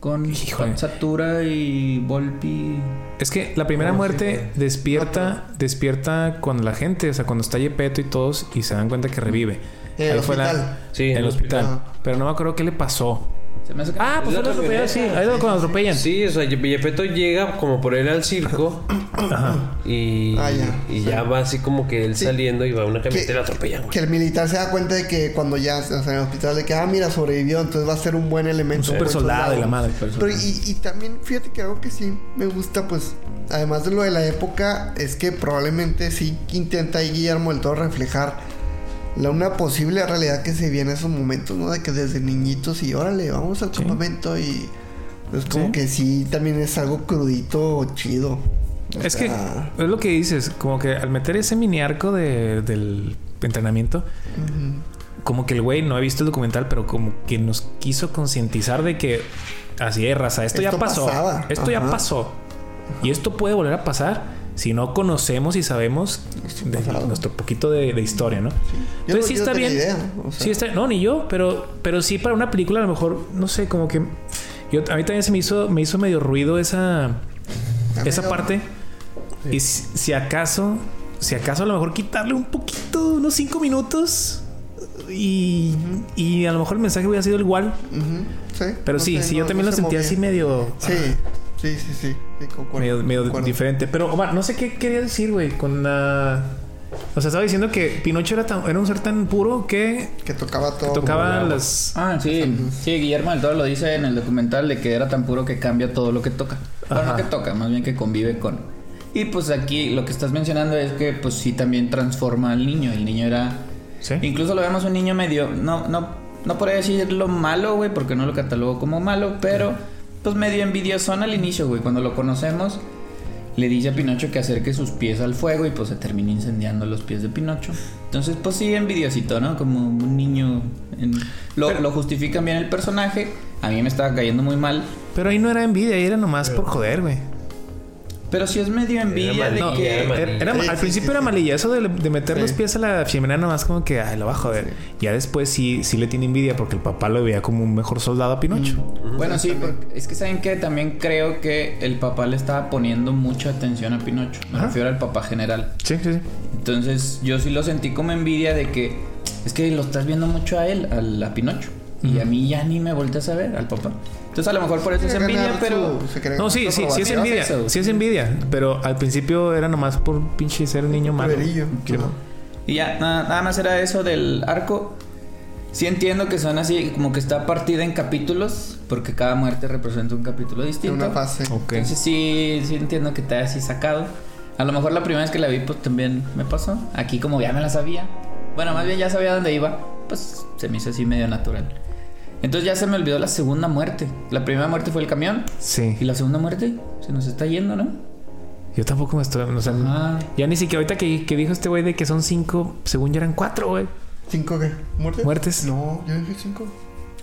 con Híjole. Satura y Volpi. Es que la primera Oh, sí, muerte despierta, despierta cuando la gente, o sea, cuando está Yepeto y todos y se dan cuenta que revive. En el Ahí fue la- hospital. Sí, en el hospital. Pero no me acuerdo qué le pasó. Se me hace Ah, pues lo atropellado, sí. Ahí es cuando atropellan. Sí, o sea, Ye- Yepeto llega como por él al circo y, Ah, ya. y ya va así como que él Sí. saliendo y va a una camioneta y lo atropellan, güey. Que el militar se da cuenta de que cuando ya, o sea, en el hospital, de que, ah, mira, sobrevivió, entonces va a ser un buen elemento. Un super soldado y la madre. Pero y, y también, fíjate que algo que sí me gusta, pues, además de lo de la época, es que probablemente sí intenta ahí Guillermo del Toro reflejar la, una posible realidad que se viene en esos momentos, ¿no? De que desde niñitos y órale, vamos al Sí. campamento y es como Sí. que sí, también es algo crudito, chido. O Es que es lo que dices, como que al meter ese mini arco de- del entrenamiento, como que el güey no he visto el documental, pero como que nos quiso concientizar de que así es, raza, esto, ya Esto pasó. pasaba. Esto ya pasó. Y esto puede volver a pasar si no conocemos y sabemos de nuestro poquito de, de historia, ¿no? Entonces no- sí no está bien. idea, o sea. Sí está, no, ni yo, pero, pero sí para una película a lo mejor, no sé, como que yo, a mí también se me hizo, me hizo medio ruido esa, esa parte. Y si, si acaso, si acaso a lo mejor quitarle un poquito, unos cinco minutos. Y, y a lo mejor el mensaje hubiera sido igual. Sí, Pero no sí, sé, sí, yo también lo se sentía así medio. Sí, sí, sí, sí. Sí, medio, medio diferente. Pero, Omar, no sé qué quería decir, güey, con la. O sea, estaba diciendo que Pinocho era, tan- era un ser tan puro que Que tocaba todo. tocaba agua. las. Ah, sí, sí, Guillermo del Toro lo dice en el documental de que era tan puro que cambia todo lo que toca. Bueno, Ajá. no que toca, más bien que convive con. Y pues aquí lo que estás mencionando es que pues sí también transforma al niño. El niño era Sí. Incluso lo vemos un niño medio, no, no, no podría decirlo malo, güey, porque no lo catalogo como malo, pero pues medio envidiosón al inicio, güey. Cuando lo conocemos, le dice a Pinocho que acerque sus pies al fuego y pues se termina incendiando los pies de Pinocho. Entonces, pues sí, envidiosito, ¿no? Como un niño. en- Lo, lo justifican bien el personaje. A mí me estaba cayendo muy mal. Pero ahí no era envidia, ahí era nomás por joder, güey. Pero sí es medio envidia de No, que. era era- malilla. era- Sí, al sí, principio sí, era sí. malilla. Eso de, de meter Sí. los pies a la chimenea nomás como que, ay, lo va a joder. Ya después sí, sí le tiene envidia porque el papá lo veía como un mejor soldado a Pinocho. Bueno, sí, porque es que saben que también creo que el papá le estaba poniendo mucha atención a Pinocho. Me Ajá. refiero al papá general. Sí, sí, sí. Entonces yo sí lo sentí como envidia de que es que lo estás viendo mucho a él, al- a Pinocho. Y a mí ya ni me volteé a saber al papá. Entonces a lo mejor por eso es Quiere envidia, pero... se No, sí, sí, sí es envidia. eso. Sí es envidia. Pero al principio era nomás por pinche ser niño malo. Y ya, nada, nada más era eso del arco. Sí entiendo que son así, como que está partida en capítulos, porque cada muerte representa un capítulo En distinto. una fase. Ok. Entonces sí, sí entiendo que te haya así sacado. A lo mejor la primera vez que la vi, pues también me pasó. Aquí como ya me la sabía. Bueno, más bien ya sabía dónde iba. Pues se me hizo así medio natural. Entonces ya se me olvidó la segunda muerte. La primera muerte fue el camión. Sí. Y la segunda muerte se nos está yendo, ¿no? Yo tampoco me estoy. O sea, Ajá. ya ni siquiera ahorita que, que dijo este güey de que son cinco, según ya eran cuatro, güey. ¿Cinco qué? ¿Muertes? Muertes. No, yo dije cinco.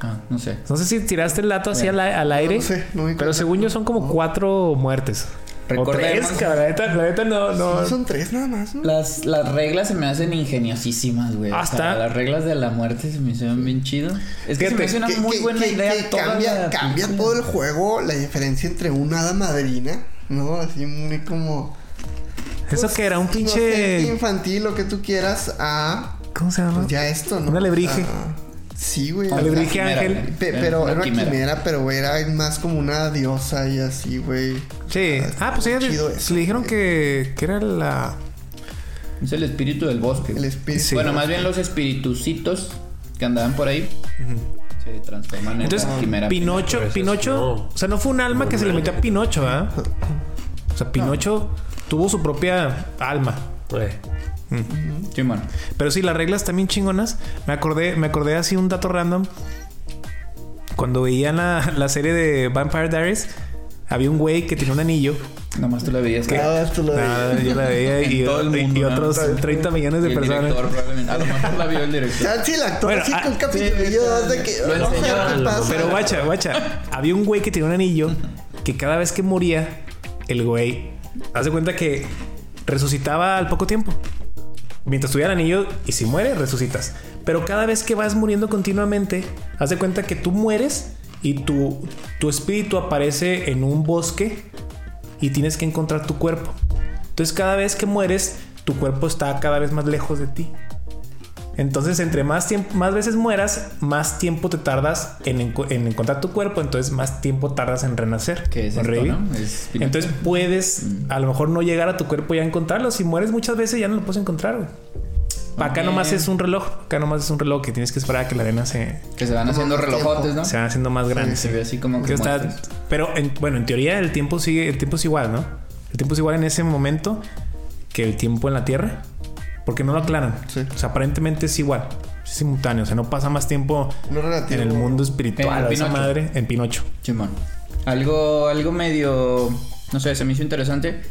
Ah, no sé. No sé si tiraste el dato así al, al aire. No sé, no me Pero según yo son como cuatro muertes. Recordemos- tres, cabrón. La neta, la neta no, no. Son tres nada más, ¿no? Las, las reglas se me hacen ingeniosísimas, güey. O sea, Hasta- las reglas de la muerte se me hicieron bien chido. Es que se me Fíjate, hace una Que- muy que- buena que- idea que toda cambia, cambia todo el juego la diferencia entre una hada madrina, ¿no? Así muy como... Eso pues, que era un no sé, pinche. infantil, lo que tú quieras, a... ¿Cómo se llama? Pues ya esto, ¿no? Una alebrije. Ah, sí, güey. Alebrije ángel. güey. pe- Era pero una era una quimera. quimera, pero era más como una diosa y así, güey. Sí. Ah, pues ella le, eso, le dijeron güey. que, que era la. Es el espíritu del bosque. El espíritu. Sí. Bueno, más bien los espiritucitos que andaban por ahí se transforman en Entonces, una quimera. Pinocho, Pinocho. no. O sea, no fue un alma que se le metió a Pinocho, ¿ah? O sea, Pinocho tuvo su propia alma. Sí, bueno. Pero sí, las reglas también chingonas. Me acordé, me acordé así un dato random. Cuando veía la, la serie de Vampire Diaries, había un güey que tenía un anillo. Nomás tú la veías. que- Ah, Ah, yo la veía y, En todo el mundo, y ¿no? otros 30 millones y de el personas. director probablemente. A lo mejor la vio el director. Ya, sí, el actor Bueno, así ah, con capítulo de que... Lo no sé enseñó. qué pasa. Pero guacha, guacha. Había un güey que tenía un anillo que cada vez que moría, el güey hace cuenta que resucitaba al poco tiempo. Mientras tuviera el anillo y si muere, resucitas. Pero cada vez que vas muriendo continuamente, haz de cuenta que tú mueres y tu, tu espíritu aparece en un bosque y tienes que encontrar tu cuerpo. Entonces cada vez que mueres, tu cuerpo está cada vez más lejos de ti. Entonces, entre más tiempo, más veces mueras, más tiempo te tardas en, enco- en encontrar tu cuerpo, entonces más tiempo tardas en renacer. Que es esto. ¿no? Es. Entonces puedes a lo mejor no llegar a tu cuerpo y a encontrarlo. Si mueres muchas veces ya no lo puedes encontrar. güey. Acá nomás es un reloj. Acá nomás es un reloj que tienes que esperar a que la arena se, Que se van haciendo relojotes, ¿no? se va haciendo más grande. Se ve así como Que está- pero en- bueno, en teoría el tiempo sigue, el tiempo es igual, ¿no? El tiempo es igual en ese momento que el tiempo en la Tierra, porque no lo aclaran. Sí. O sea, aparentemente es igual, es simultáneo, o sea, no pasa más tiempo No relativo. en el mundo espiritual, En esa Pinocho. madre, en Pinocho. Simón. Algo, algo medio, no sé, se me hizo interesante.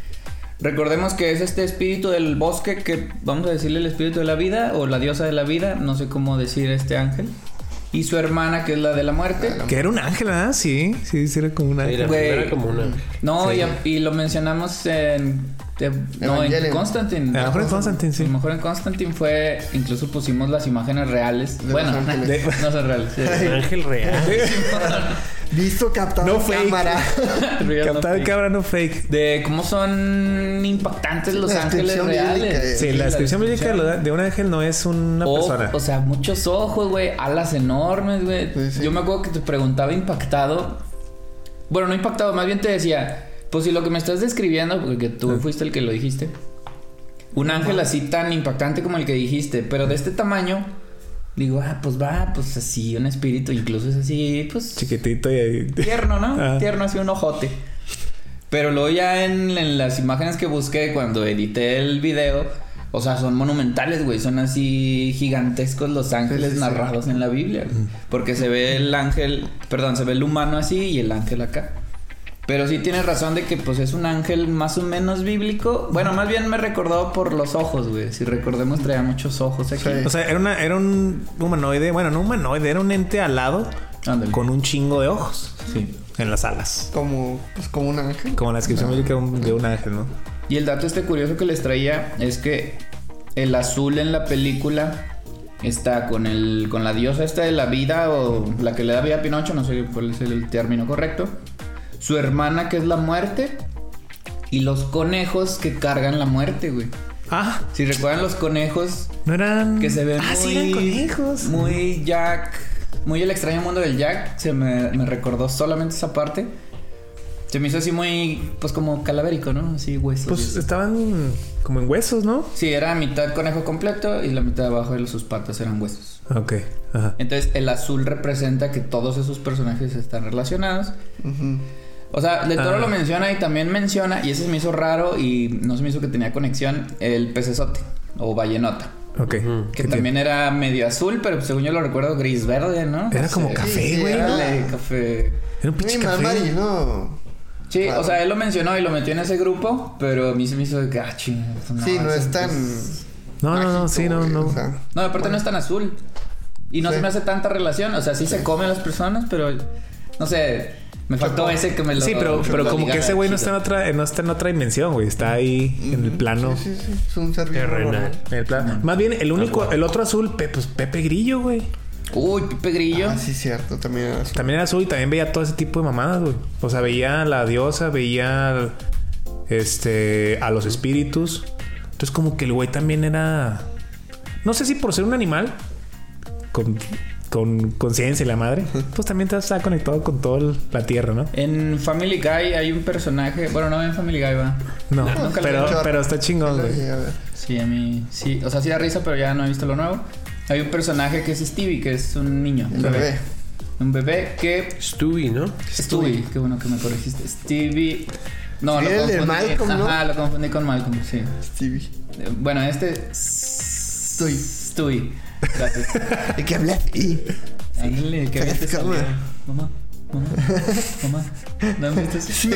Recordemos que es este espíritu del bosque que vamos a decirle el espíritu de la vida o la diosa de la vida, no sé cómo decir este ángel. Y su hermana que es la de la muerte. Que era un ángel, ¿ah? Sí, sí, sí, era como un ángel. primera como una. No, Sí. y, y lo mencionamos en... de- no, en. Constantine. A lo mejor en Constantine, sí. A lo mejor en Constantine fue... Incluso pusimos las imágenes reales. De bueno, de- no son reales. sí. Ángel real. Visto, captado No en fake. cámara. No fake. cabra no fake. De cómo son impactantes los La ángeles reales. es- Sí, la descripción bíblica de de un ángel no es una persona. O sea, muchos ojos, güey. Alas enormes, güey. Sí, sí. Yo me acuerdo que te preguntaba impactado. Bueno, no impactado, más bien te decía, pues si lo que me estás describiendo, porque tú fuiste el que lo dijiste. Un ángel así tan impactante como el que dijiste, pero de este tamaño, digo, ah, pues va, pues así, un espíritu, incluso es así, pues Chiquitito y ahí. tierno, ¿no? Ah. Tierno, así un ojote. Pero luego ya en, en las imágenes que busqué cuando edité el video, o sea, son monumentales, güey. Son así gigantescos los ángeles Sí, sí, sí. narrados en la Biblia. Porque se ve el ángel, perdón, se ve el humano así y el ángel acá. Pero sí tienes razón de que pues es un ángel más o menos bíblico. Bueno, más bien me recordó por los ojos, güey. Si recordemos traía muchos ojos aquí. Sí. O sea, era, una, era un humanoide, bueno, no humanoide, era un ente alado Ándale. con un chingo de ojos Sí. en las alas. Como, pues, como un ángel. Como la descripción bíblica de un, de un ángel, ¿no? Y el dato este curioso que les traía es que el azul en la película está con el con la diosa esta de la vida o la que le da vida a Pinocho, no sé cuál es el término correcto. Su hermana que es la muerte y los conejos que cargan la muerte, güey. Ah, Si recuerdan los conejos no eran. que se ven Ah, muy sí, eran conejos. muy Jack muy el extraño mundo del Jack. Se me, me recordó solamente esa parte. Se me hizo así muy, pues como calavérico, ¿no? Así huesos. Pues estaban como en huesos, ¿no? Sí, era mitad conejo completo y la mitad de abajo de sus patas eran huesos. Ok, ajá. Entonces el azul representa que todos esos personajes están relacionados. Ujú. O sea, de Toro Ah. lo menciona y también menciona, y ese se me hizo raro y no se me hizo que tenía conexión, el pecesote o ballenota. Ok. Que ¿Qué también era medio azul, pero según yo lo recuerdo gris verde, ¿no? Era No como café, Sí, güey. era- Ándale, café. Era un pinche café. marino. Sí, Claro. o sea, él lo mencionó y lo metió en ese grupo, pero a mí se me hizo de que, ah, ching, sí, no es tan. No, no, no, mágico, sí, no, no. o sea, No, aparte no es tan azul. Y no Sí. se me hace tanta relación. O sea, sí, se comen las personas, pero no sé. Me faltó ese que me lo. Sí, pero, pero como que ese güey no está en otra, no está en otra dimensión, güey. Está ahí en el plano. Sí, sí, sí. Es un Terrenal. en el plano. Más bien, el único, el otro azul, Pe- pues Pepe Grillo, güey. Uy, Pepe Grillo. Ah, sí, cierto. También era azul. También era azul y también veía todo ese tipo de mamadas, güey. O sea, veía a la diosa, veía este a los espíritus. Entonces, como que el güey también era. No sé si por ser un animal con con conciencia y la madre, pues también está conectado con toda la tierra, ¿no? En Family Guy hay un personaje. Bueno, no en Family Guy va. No, Nunca lo pero, pero está chingón, güey. llegué a ver. Sí, a mí. Sí, o sea, sí da risa, pero ya no he visto lo nuevo. Hay un personaje que es Stevie, que es un niño. El bebé. Un bebé que. Stewie, ¿no? Stewie, qué bueno que me corregiste. Stevie. No, Sí, lo el de confundí. Malcolm, ¿no? Ajá, lo confundí con Malcolm, sí. Stevie. Bueno, este. Stewie. Stewie. Gracias. ¿De qué hablas? Y. Ándale, que bien te. Mamá, mamá, mamá. ¿No visto ese?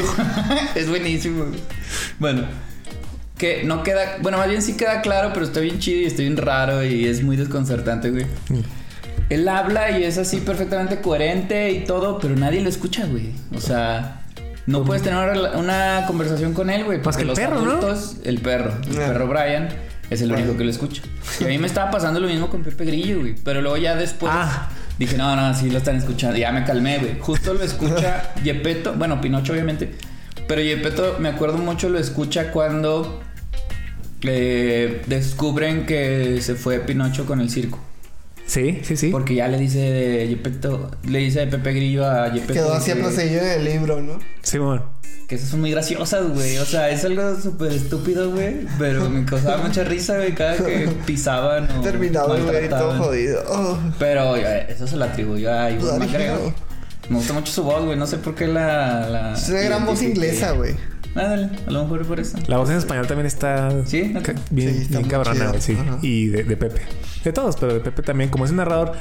es buenísimo. güey. Bueno, que no queda. Bueno, más bien sí queda claro, pero está bien chido y está bien raro y es muy desconcertante, güey. Mm. Él habla y es así perfectamente coherente y todo, pero nadie lo escucha, güey. O sea. No puedes tener una, conversación con él, güey. Más que porque el los perro, ¿no? adultos- El perro. El perro Brian es el único que lo escucha. Y a mí me estaba pasando lo mismo con Pepe Grillo, güey. Pero luego ya después Ah. dije, no, no, sí lo están escuchando. Ya me calmé, güey. Justo lo escucha Yepeto. Bueno, Pinocho, obviamente. Pero Yepeto, me acuerdo mucho, lo escucha cuando eh, descubren que se fue Pinocho con el circo. Sí, sí, sí. Porque ya le dice Yepeto, le dice Pepe Grillo a Yepeto. Quedó de así que- procedido en el libro, ¿no? Simón. que esas son muy graciosas, güey. O sea, es algo súper estúpido, güey. Pero me causaba mucha risa, güey, cada que pisaban o Terminado el güey todo jodido. Oh, Pero eh, eso se lo atribuyó a McGregor. hell. Me gusta mucho su voz, güey. No sé por qué la... la es una gran voz inglesa, güey. Ándale, a lo mejor por eso. La voz en español también está Sí, bien, Sí, está bien muy cabrona, sí. Ajá. Y de, de Pepe. De todos, pero de Pepe también. Como es un narrador,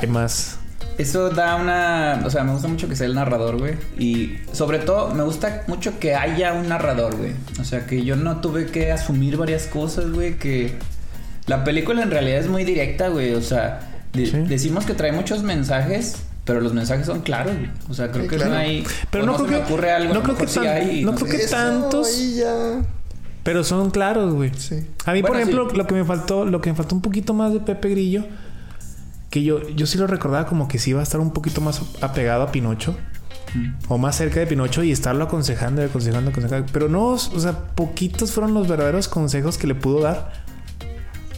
hay más. Eso da una... O sea, me gusta mucho que sea el narrador, güey. Y sobre todo, me gusta mucho que haya un narrador, güey. O sea, que yo no tuve que asumir varias cosas, güey. Que la película en realidad es muy directa, güey. O sea, de- Sí. decimos que trae muchos mensajes... Pero los mensajes son claros, güey. O sea, creo Sí, que claro. no hay... Pero no se creo me que- ocurre algo. no creo que sí hay, no creo que tantos- ya. Pero son claros, güey. Sí. A mí, por ejemplo, sí. lo que me faltó, lo que me faltó un poquito más de Pepe Grillo, que yo, yo sí lo recordaba como que sí iba a estar un poquito más apegado a Pinocho. Mm. O más cerca de Pinocho y estarlo aconsejando, y aconsejando, aconsejando. Pero no, o sea, poquitos fueron los verdaderos consejos que le pudo dar.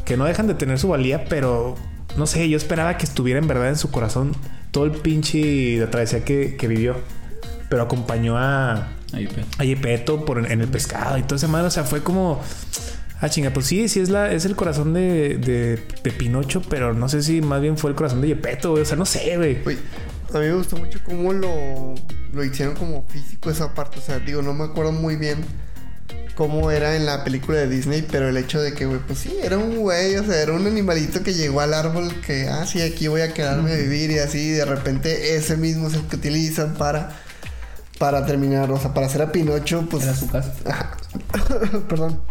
Que no dejan de tener su valía, pero no sé, yo esperaba que estuviera en verdad en su corazón todo el pinche la travesía que, que vivió. Pero acompañó a, a Yepeto por en el pescado y todo ese madre. O sea, fue como. Ah, chinga, pues sí, sí es la, es el corazón de, de, de Pinocho, pero no sé si más bien fue el corazón de Yepeto, güey. O sea, no sé, güey. Güey, a mí me gustó mucho cómo lo, lo hicieron como físico esa parte. O sea, digo, no me acuerdo muy bien cómo era en la película de Disney, pero el hecho de que, güey, pues sí, era un güey, o sea, era un animalito que llegó al árbol que, ah, sí, aquí voy a quedarme a vivir y así, y de repente ese mismo es el que utilizan para, para terminar, o sea, para hacer a Pinocho, pues... Era su casa. Ajá. Perdón.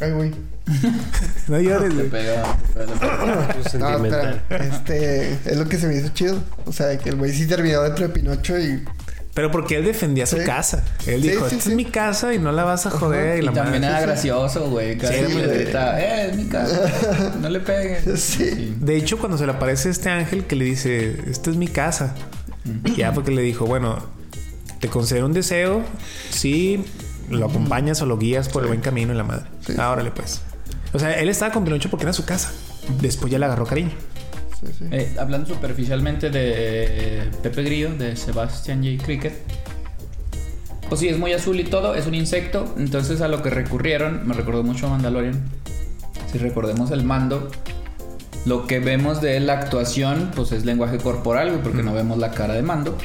Ay, güey. No llores, güey. No, espera, este, es lo que se me hizo chido. O sea, que el güey sí terminó dentro de Pinocho y Pero porque él defendía su Sí. casa. Él Sí, dijo, sí, esta sí. es mi casa y no la vas a joder. Y Y la también madre. era gracioso, güey. Eh, es mi casa. No le peguen. Sí. De hecho, cuando se le aparece este ángel que le dice, esta es mi casa, ya porque le dijo, bueno, te concedo un deseo si lo acompañas o lo guías por el buen camino en la madre. Sí. Ah, órale, pues. O sea, él estaba con Pinocho porque era su casa. Después ya le agarró cariño. Sí, sí. Eh, hablando superficialmente de Pepe Grillo, de Sebastian J. Cricket. Pues sí, es muy azul y todo, es un insecto. Entonces a lo que recurrieron, me recordó mucho a Mandalorian. Si recordemos el mando, lo que vemos de la actuación, pues es lenguaje corporal, porque no vemos la cara de mando.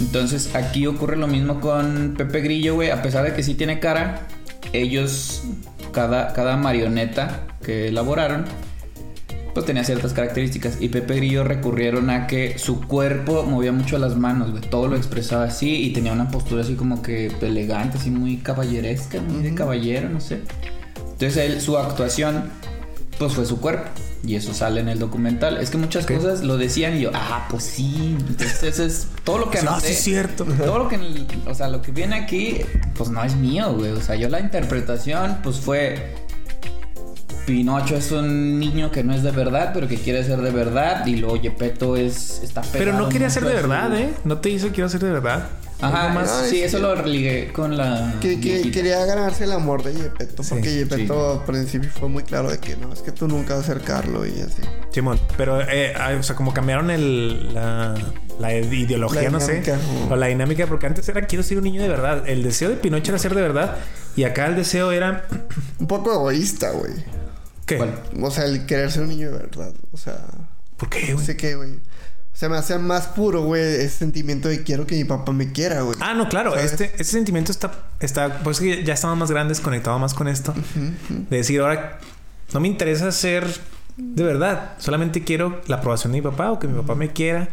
Entonces aquí ocurre lo mismo con Pepe Grillo, güey. A pesar de que sí tiene cara, ellos, cada, cada marioneta que elaboraron, pues tenía ciertas características. Y Pepe Grillo recurrieron a que su cuerpo movía mucho las manos, güey. Todo lo expresaba así y tenía una postura así como que elegante, así muy caballeresca, muy de caballero, no sé. Entonces él, su actuación, pues fue su cuerpo. Y eso sale en el documental. Es que muchas cosas lo decían y yo, ah, pues sí. Entonces eso es todo lo que No, anoté. sí es cierto. Todo lo que, o sea, lo que viene aquí, pues no es mío, güey. O sea, yo la interpretación, pues fue. Pinocho es un niño que no es de verdad, pero que quiere ser de verdad. Y luego Yepeto es. Está Pero no quería ser de a su- verdad, ¿eh? No te hizo quiero ser de verdad. Ajá, es- sí, eso lo ligué con la. Que, que quería ganarse el amor de Yepeto, Sí, porque Yepeto al principio fue muy claro de que no, es que tú nunca vas a ser Carlo y así. Simón, pero, eh, o sea, como cambiaron el, la, la ideología, La no sé, dinámica, o- o la dinámica, porque antes era quiero ser un niño de verdad. El deseo de Pinocho era ser de verdad, y acá el deseo era. Un poco egoísta, güey. ¿Qué? ¿Cuál? O sea, el querer ser un niño de verdad. O sea, ¿Por qué, no güey? sé qué, güey. O sea, me hace más puro, güey, ese sentimiento de quiero que mi papá me quiera, güey. Ah, no, claro, ¿Sabes? este, ese sentimiento está, está, pues que ya estamos más grandes, conectado más con esto. De decir, ahora no me interesa ser de verdad, solamente quiero la aprobación de mi papá o que mi papá me quiera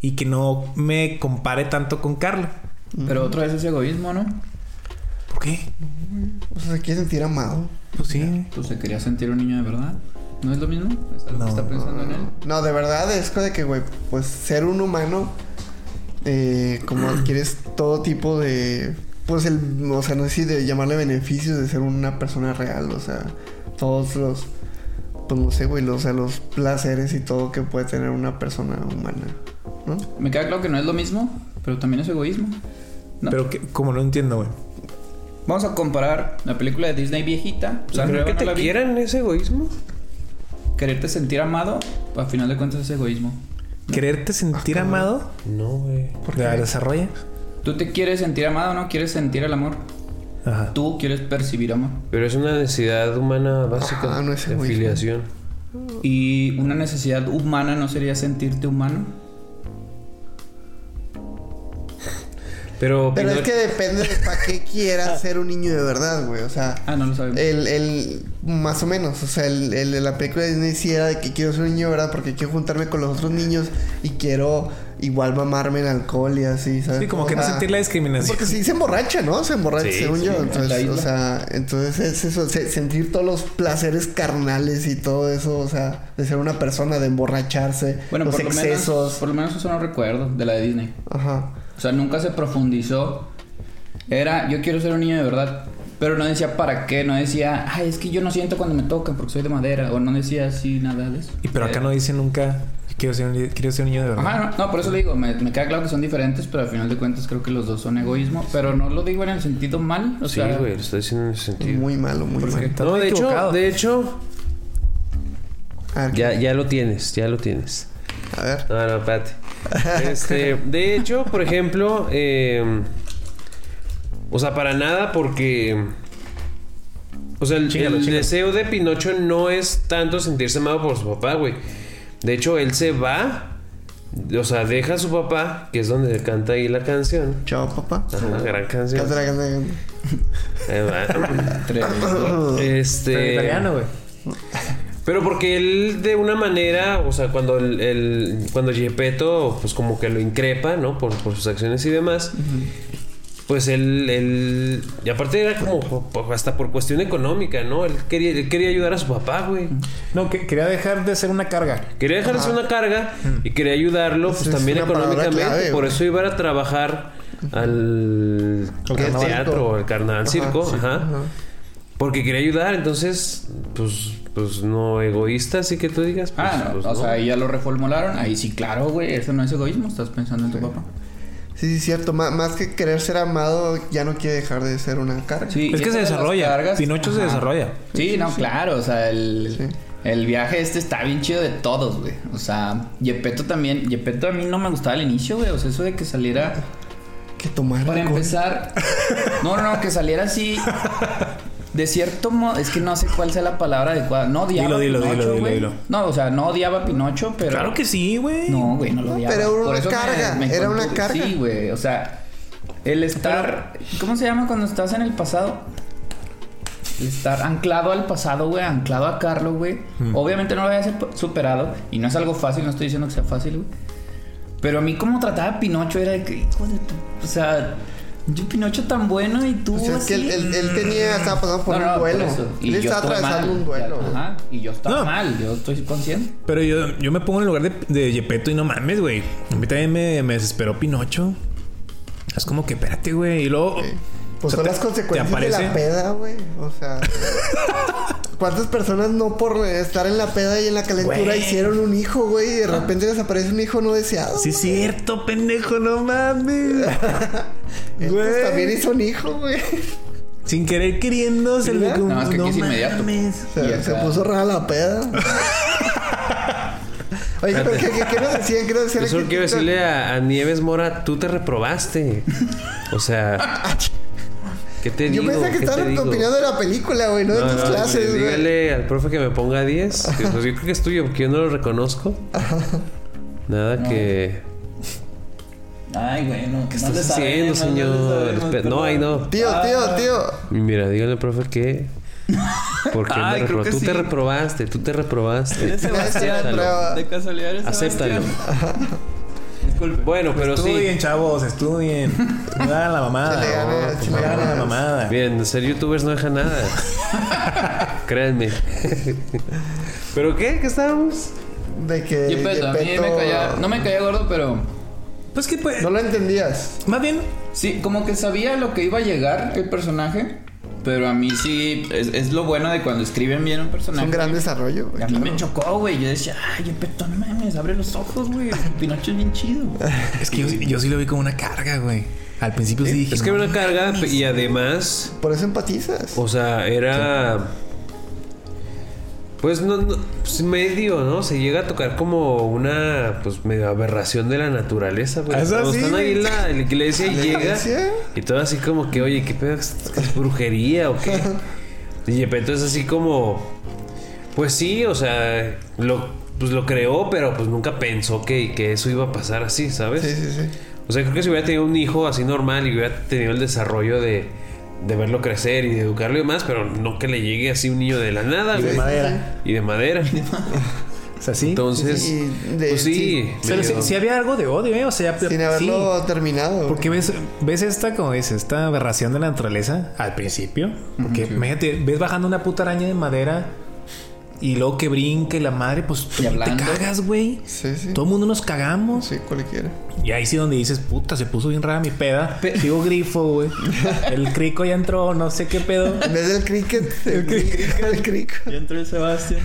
y que no me compare tanto con Carla. Pero otra vez es egoísmo, ¿no? ¿Por qué? O sea, se quiere sentir amado. Pues sí. Pues se quería sentir un niño de verdad. ¿No es lo mismo? ¿Es algo No. que está pensando en él? No, de verdad es de que, güey, pues ser un humano, eh, como adquieres todo tipo de, pues el, o sea, no sé si de llamarle beneficios de ser una persona real, o sea, todos los, pues no sé, güey, los, o sea, los placeres y todo que puede tener una persona humana, ¿no? Me queda claro que no es lo mismo, pero también es egoísmo. ¿no? Pero que, como no entiendo, güey. Vamos a comparar la película de Disney viejita. La ¿Creo nueva que no te quieran ese egoísmo? Quererte sentir amado, a final de cuentas es egoísmo. Quererte sentir amado, No, güey. la desarrolla. Tú te quieres sentir amado, ¿no? Quieres sentir el amor. Ajá. Tú quieres percibir amor. Pero es una necesidad humana básica Ajá, no es de afiliación. Y una necesidad humana no sería sentirte humano. Pero, Pero es que depende de para qué quieras ser un niño de verdad, güey, o sea... Ah, no lo sabemos. El, el, más o menos, o sea, el, el de la película de Disney sí era de que quiero ser un niño, ¿verdad? Porque quiero juntarme con los otros niños y quiero igual mamarme en alcohol y así, ¿sabes? Sí, como O que no sentir la discriminación. Porque sí se emborracha, ¿no? Se emborracha, Sí, según sí, yo. Entonces, o sea, entonces es eso, se- sentir todos los placeres carnales y todo eso, o sea, de ser una persona, de emborracharse, bueno, los por lo, menos, excesos. por lo menos eso no recuerdo de la de Disney. Ajá. O sea, nunca se profundizó. Era, yo quiero ser un niño de verdad. Pero no decía para qué, no decía, ay, es que yo no siento cuando me tocan porque soy de madera. O no decía así nada de eso. Y pero acá no dice nunca quiero ser un, quiero ser un niño de verdad. Ajá, no, no, por eso le digo, me, me queda claro que son diferentes, pero al final de cuentas creo que los dos son egoísmo. Pero no lo digo en el sentido mal. O sí, sea, güey, lo estoy diciendo en ese sentido. Muy malo, muy ¿Por malo. No, de hecho, de hecho, A ver, ya, ya lo tienes, ya lo tienes. a ver. No, no, espérate. Este, de hecho, por ejemplo, eh, o sea, para nada porque... O sea, el, deseo de Pinocho no es tanto sentirse amado por su papá, güey. De hecho, él se va, o sea, deja a su papá, que es donde canta ahí la canción. Chao, papá. Ajá, gran canción. Tres. Pero en Este. italiano, güey. Pero porque él de una manera, o sea, cuando el, el- cuando Gepetto, pues como que lo increpa, ¿no? Por, por sus acciones y demás. Pues él, él, y aparte era como po- hasta por cuestión económica, ¿no? Él quería, él quería ayudar a su papá, güey. No, que quería dejar de ser una carga. Quería dejarse una carga y quería ayudarlo, pues también económicamente. clave, por eso iba a trabajar al, Al teatro, al carnaval Ajá, circo, sí, ajá. Porque quería ayudar, entonces, pues, pues no egoísta, así que tú digas. Pues, Ah, no, pues, o no. sea, ahí ya lo reformularon. Ahí sí, claro, güey, eso no es egoísmo. Estás pensando en tu papá. Sí, sí, cierto. Má- más que querer ser amado, ya no quiere dejar de ser una carga. Sí, Es que se desarrolla. cargas- Pinocho se desarrolla. Sí, no, claro, o sea, el... Sí. El viaje este está bien chido de todos, güey. O sea, Yepeto también. Yepeto a mí no me gustaba al inicio, güey. O sea, eso de que saliera. Que tomar Para alcohol. empezar. No, no, no, que saliera así. De cierto modo. Es que no sé cuál sea la palabra adecuada. No odiaba Dilo, dilo, a Pinocho, dilo, dilo, dilo. No, o sea, no odiaba a Pinocho, pero. Claro que sí, güey. No, güey, no lo odiaba. pero era una me- carga, me era una carga. Sí, güey. O sea, el estar. ¿Cómo se llama cuando estás en el pasado? El estar anclado al pasado, güey. Anclado a Carlos, güey. Mm. Obviamente no lo había sup- superado. Y no es algo fácil, no estoy diciendo que sea fácil, güey. Pero a mí, como trataba a Pinocho, era de que. hijo de tu- O sea, yo Pinocho tan bueno y tú. O sea, es que él, así. él- él tenía, estaba pasando por No, no, un por duelo. eso. Y Él yo estaba atravesando mal. un duelo. Ajá. Y yo estaba No. mal, yo estoy consciente. Pero yo, yo me pongo en el lugar de, de Yepeto y no mames, güey. A mí también me, me desesperó Pinocho. Es como que, espérate, güey. Y luego. Pues o sea, son te- las consecuencias de la peda, güey. O sea. ¿Cuántas personas no por estar en la peda y en la calentura hicieron un hijo, güey? Y de repente les aparece un hijo no deseado. Sí, es cierto, pendejo, no mames. Pues, Güey. también hizo un hijo, güey. Sin querer queriendo, se le como, Nada más que es inmediato. mames. Se, se puso rara la peda. Oye, pero ¿qué, qué, qué nos decían? ¿Qué nos decían? Yo solo quiero decirle a, a Nieves Mora, tú te reprobaste. O sea, ¿qué te Yo digo? pensé que ¿Qué te estaban opinando de la película, güey, no de tus no, clases, güey. dígale al profe que me ponga 10. que, pues, yo creo que es tuyo, porque yo no lo reconozco. Nada que. Ay, güey, no. ¿Qué estás haciendo, señor? No, ahí no. Tío, tío, tío. Y Mira, dígale al profe que. Porque Ay, me que tú sí. te reprobaste, tú te reprobaste. Sebastián. De casualidad eres Acéptalo. Sebastián. Disculpe. Bueno, pero sí. Estudien, chavos, estudien. No hagan la mamada. Se le gana, no, se no le hagan gana. la mamada. Bien, ser youtubers no deja nada. Créanme. ¿Pero qué? ¿Qué estábamos? De que. Yepeto, a mí me caía. No me caía gordo, pero. Pues que pues. No lo entendías. Más bien. Sí, como que sabía lo que iba a llegar el personaje. Pero a mí sí. Es, es lo bueno de cuando escriben bien un Es personaje. un gran desarrollo, güey. A mí me chocó, güey. Yo decía, ay, Yepeto, no mames, abre los ojos, güey. Pinocho es bien chido. Es que yo, yo sí lo vi como una carga, güey. Al principio sí dije. Es que era una carga y además, Por eso empatizas. o sea, era. Pues no, no, pues medio, ¿no? Se llega a tocar como una, pues medio aberración de la naturaleza, güey. Es Cuando así, están ahí la, la iglesia y ¿La llega y todo así como que, oye, ¿qué pedo? ¿Es brujería o qué? Y Yepeto es así como, pues sí, o sea, lo, pues lo creó, pero pues nunca pensó que, que eso iba a pasar así, ¿sabes? Sí, sí, sí. O sea, creo que si hubiera tenido un hijo así normal y hubiera tenido el desarrollo de, de verlo crecer y de educarlo y demás, pero no que le llegue así un niño de la nada, Y de madera. Y de madera. O sea, sí. Entonces, Sí, de- pues sí. sí. Pero sí, medio- sí había algo de odio, ¿eh? O sea, Sin sí. haberlo terminado. Porque ves, ves esta, como dices, esta aberración de la naturaleza al principio. Porque imagínate, ves bajando una puta araña de madera y luego que brinca y la madre, pues tú Y te cagas, güey. Sí, sí. Todo el mundo nos cagamos. Sí, cualquiera. Y ahí sí donde dices, puta, se puso bien rara mi peda. Pe- Digo grifo, güey. El crico ya entró, no sé qué pedo. En vez del cricket, el cricket. El cricket. Ya entró el Sebastián.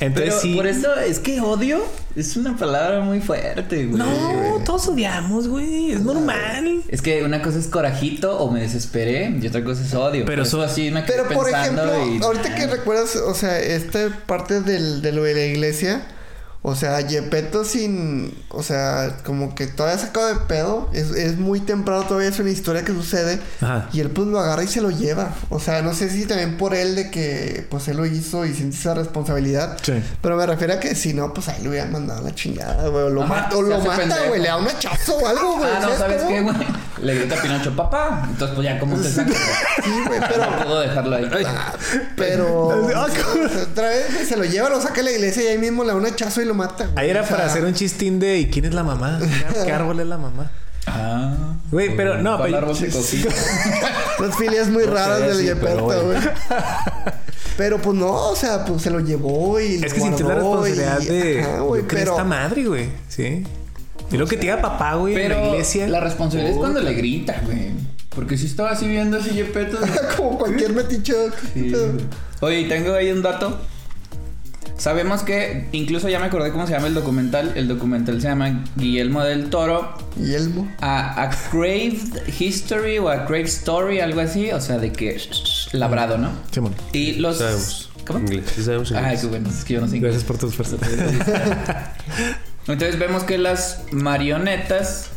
Entonces Pero sí. por eso es que odio es una palabra muy fuerte, güey. No, todos odiamos, güey. Es normal. Es que una cosa es corajito o me desesperé y otra cosa es odio. Pero eso so- así me quedé Pero por pensando ejemplo, y- ahorita que recuerdas, o sea, esta parte del, de lo de la iglesia, o sea, Yepeto sin, o sea, como que todavía sacado de pedo, es, es muy temprano, todavía es una historia que sucede, Ajá. y él pues lo agarra y se lo lleva. O sea, no sé si también por él de que pues él lo hizo y siente esa responsabilidad. Sí. Pero me refiero a que si no, pues ahí lo hubieran mandado a la chingada, güey. O lo, Ajá, mata, o lo mata, güey. Le da un hachazo o algo, güey. Ah, no, ¿sabes cómo? qué, güey? Le grita a Pinocho, papá. Entonces, pues ya, ¿cómo te sacas? Sí, güey, pero... No puedo dejarlo ahí. Ah, Pero otra vez se lo lleva, lo saca de la iglesia y ahí mismo le da un hachazo y lo mata. güey. Ahí era O sea, para hacer un chistín de ¿y quién es la mamá? ¿Qué árbol es la mamá? Ah. Güey, pero no, ¿Cuál pero- árbol se cocina? Las filias muy No raras del bueno. güey. Pero pues no, o sea, pues se lo llevó y lo Es que sintió la y- responsabilidad de. Ajá, güey, pero esta madre, güey. Sí. Y lo que te diga papá, güey, en Pero la iglesia. la responsabilidad es cuando le grita, güey. Porque si estaba así viendo así Yepeto. como cualquier metiche. Sí. Oye, tengo ahí un dato. Sabemos que, incluso ya me acordé cómo se llama el documental. El documental se llama Guillermo del Toro. Elmo. A, a Craved History o a Craved Story, algo así. O sea, de que labrado, ¿no? Simón. Y los Sabemos. ¿Cómo? Inglés, sí sabemos Ay, inglés. qué bueno, es que yo no sé inglés. Gracias por tu esfuerzo. Entonces vemos que las marionetas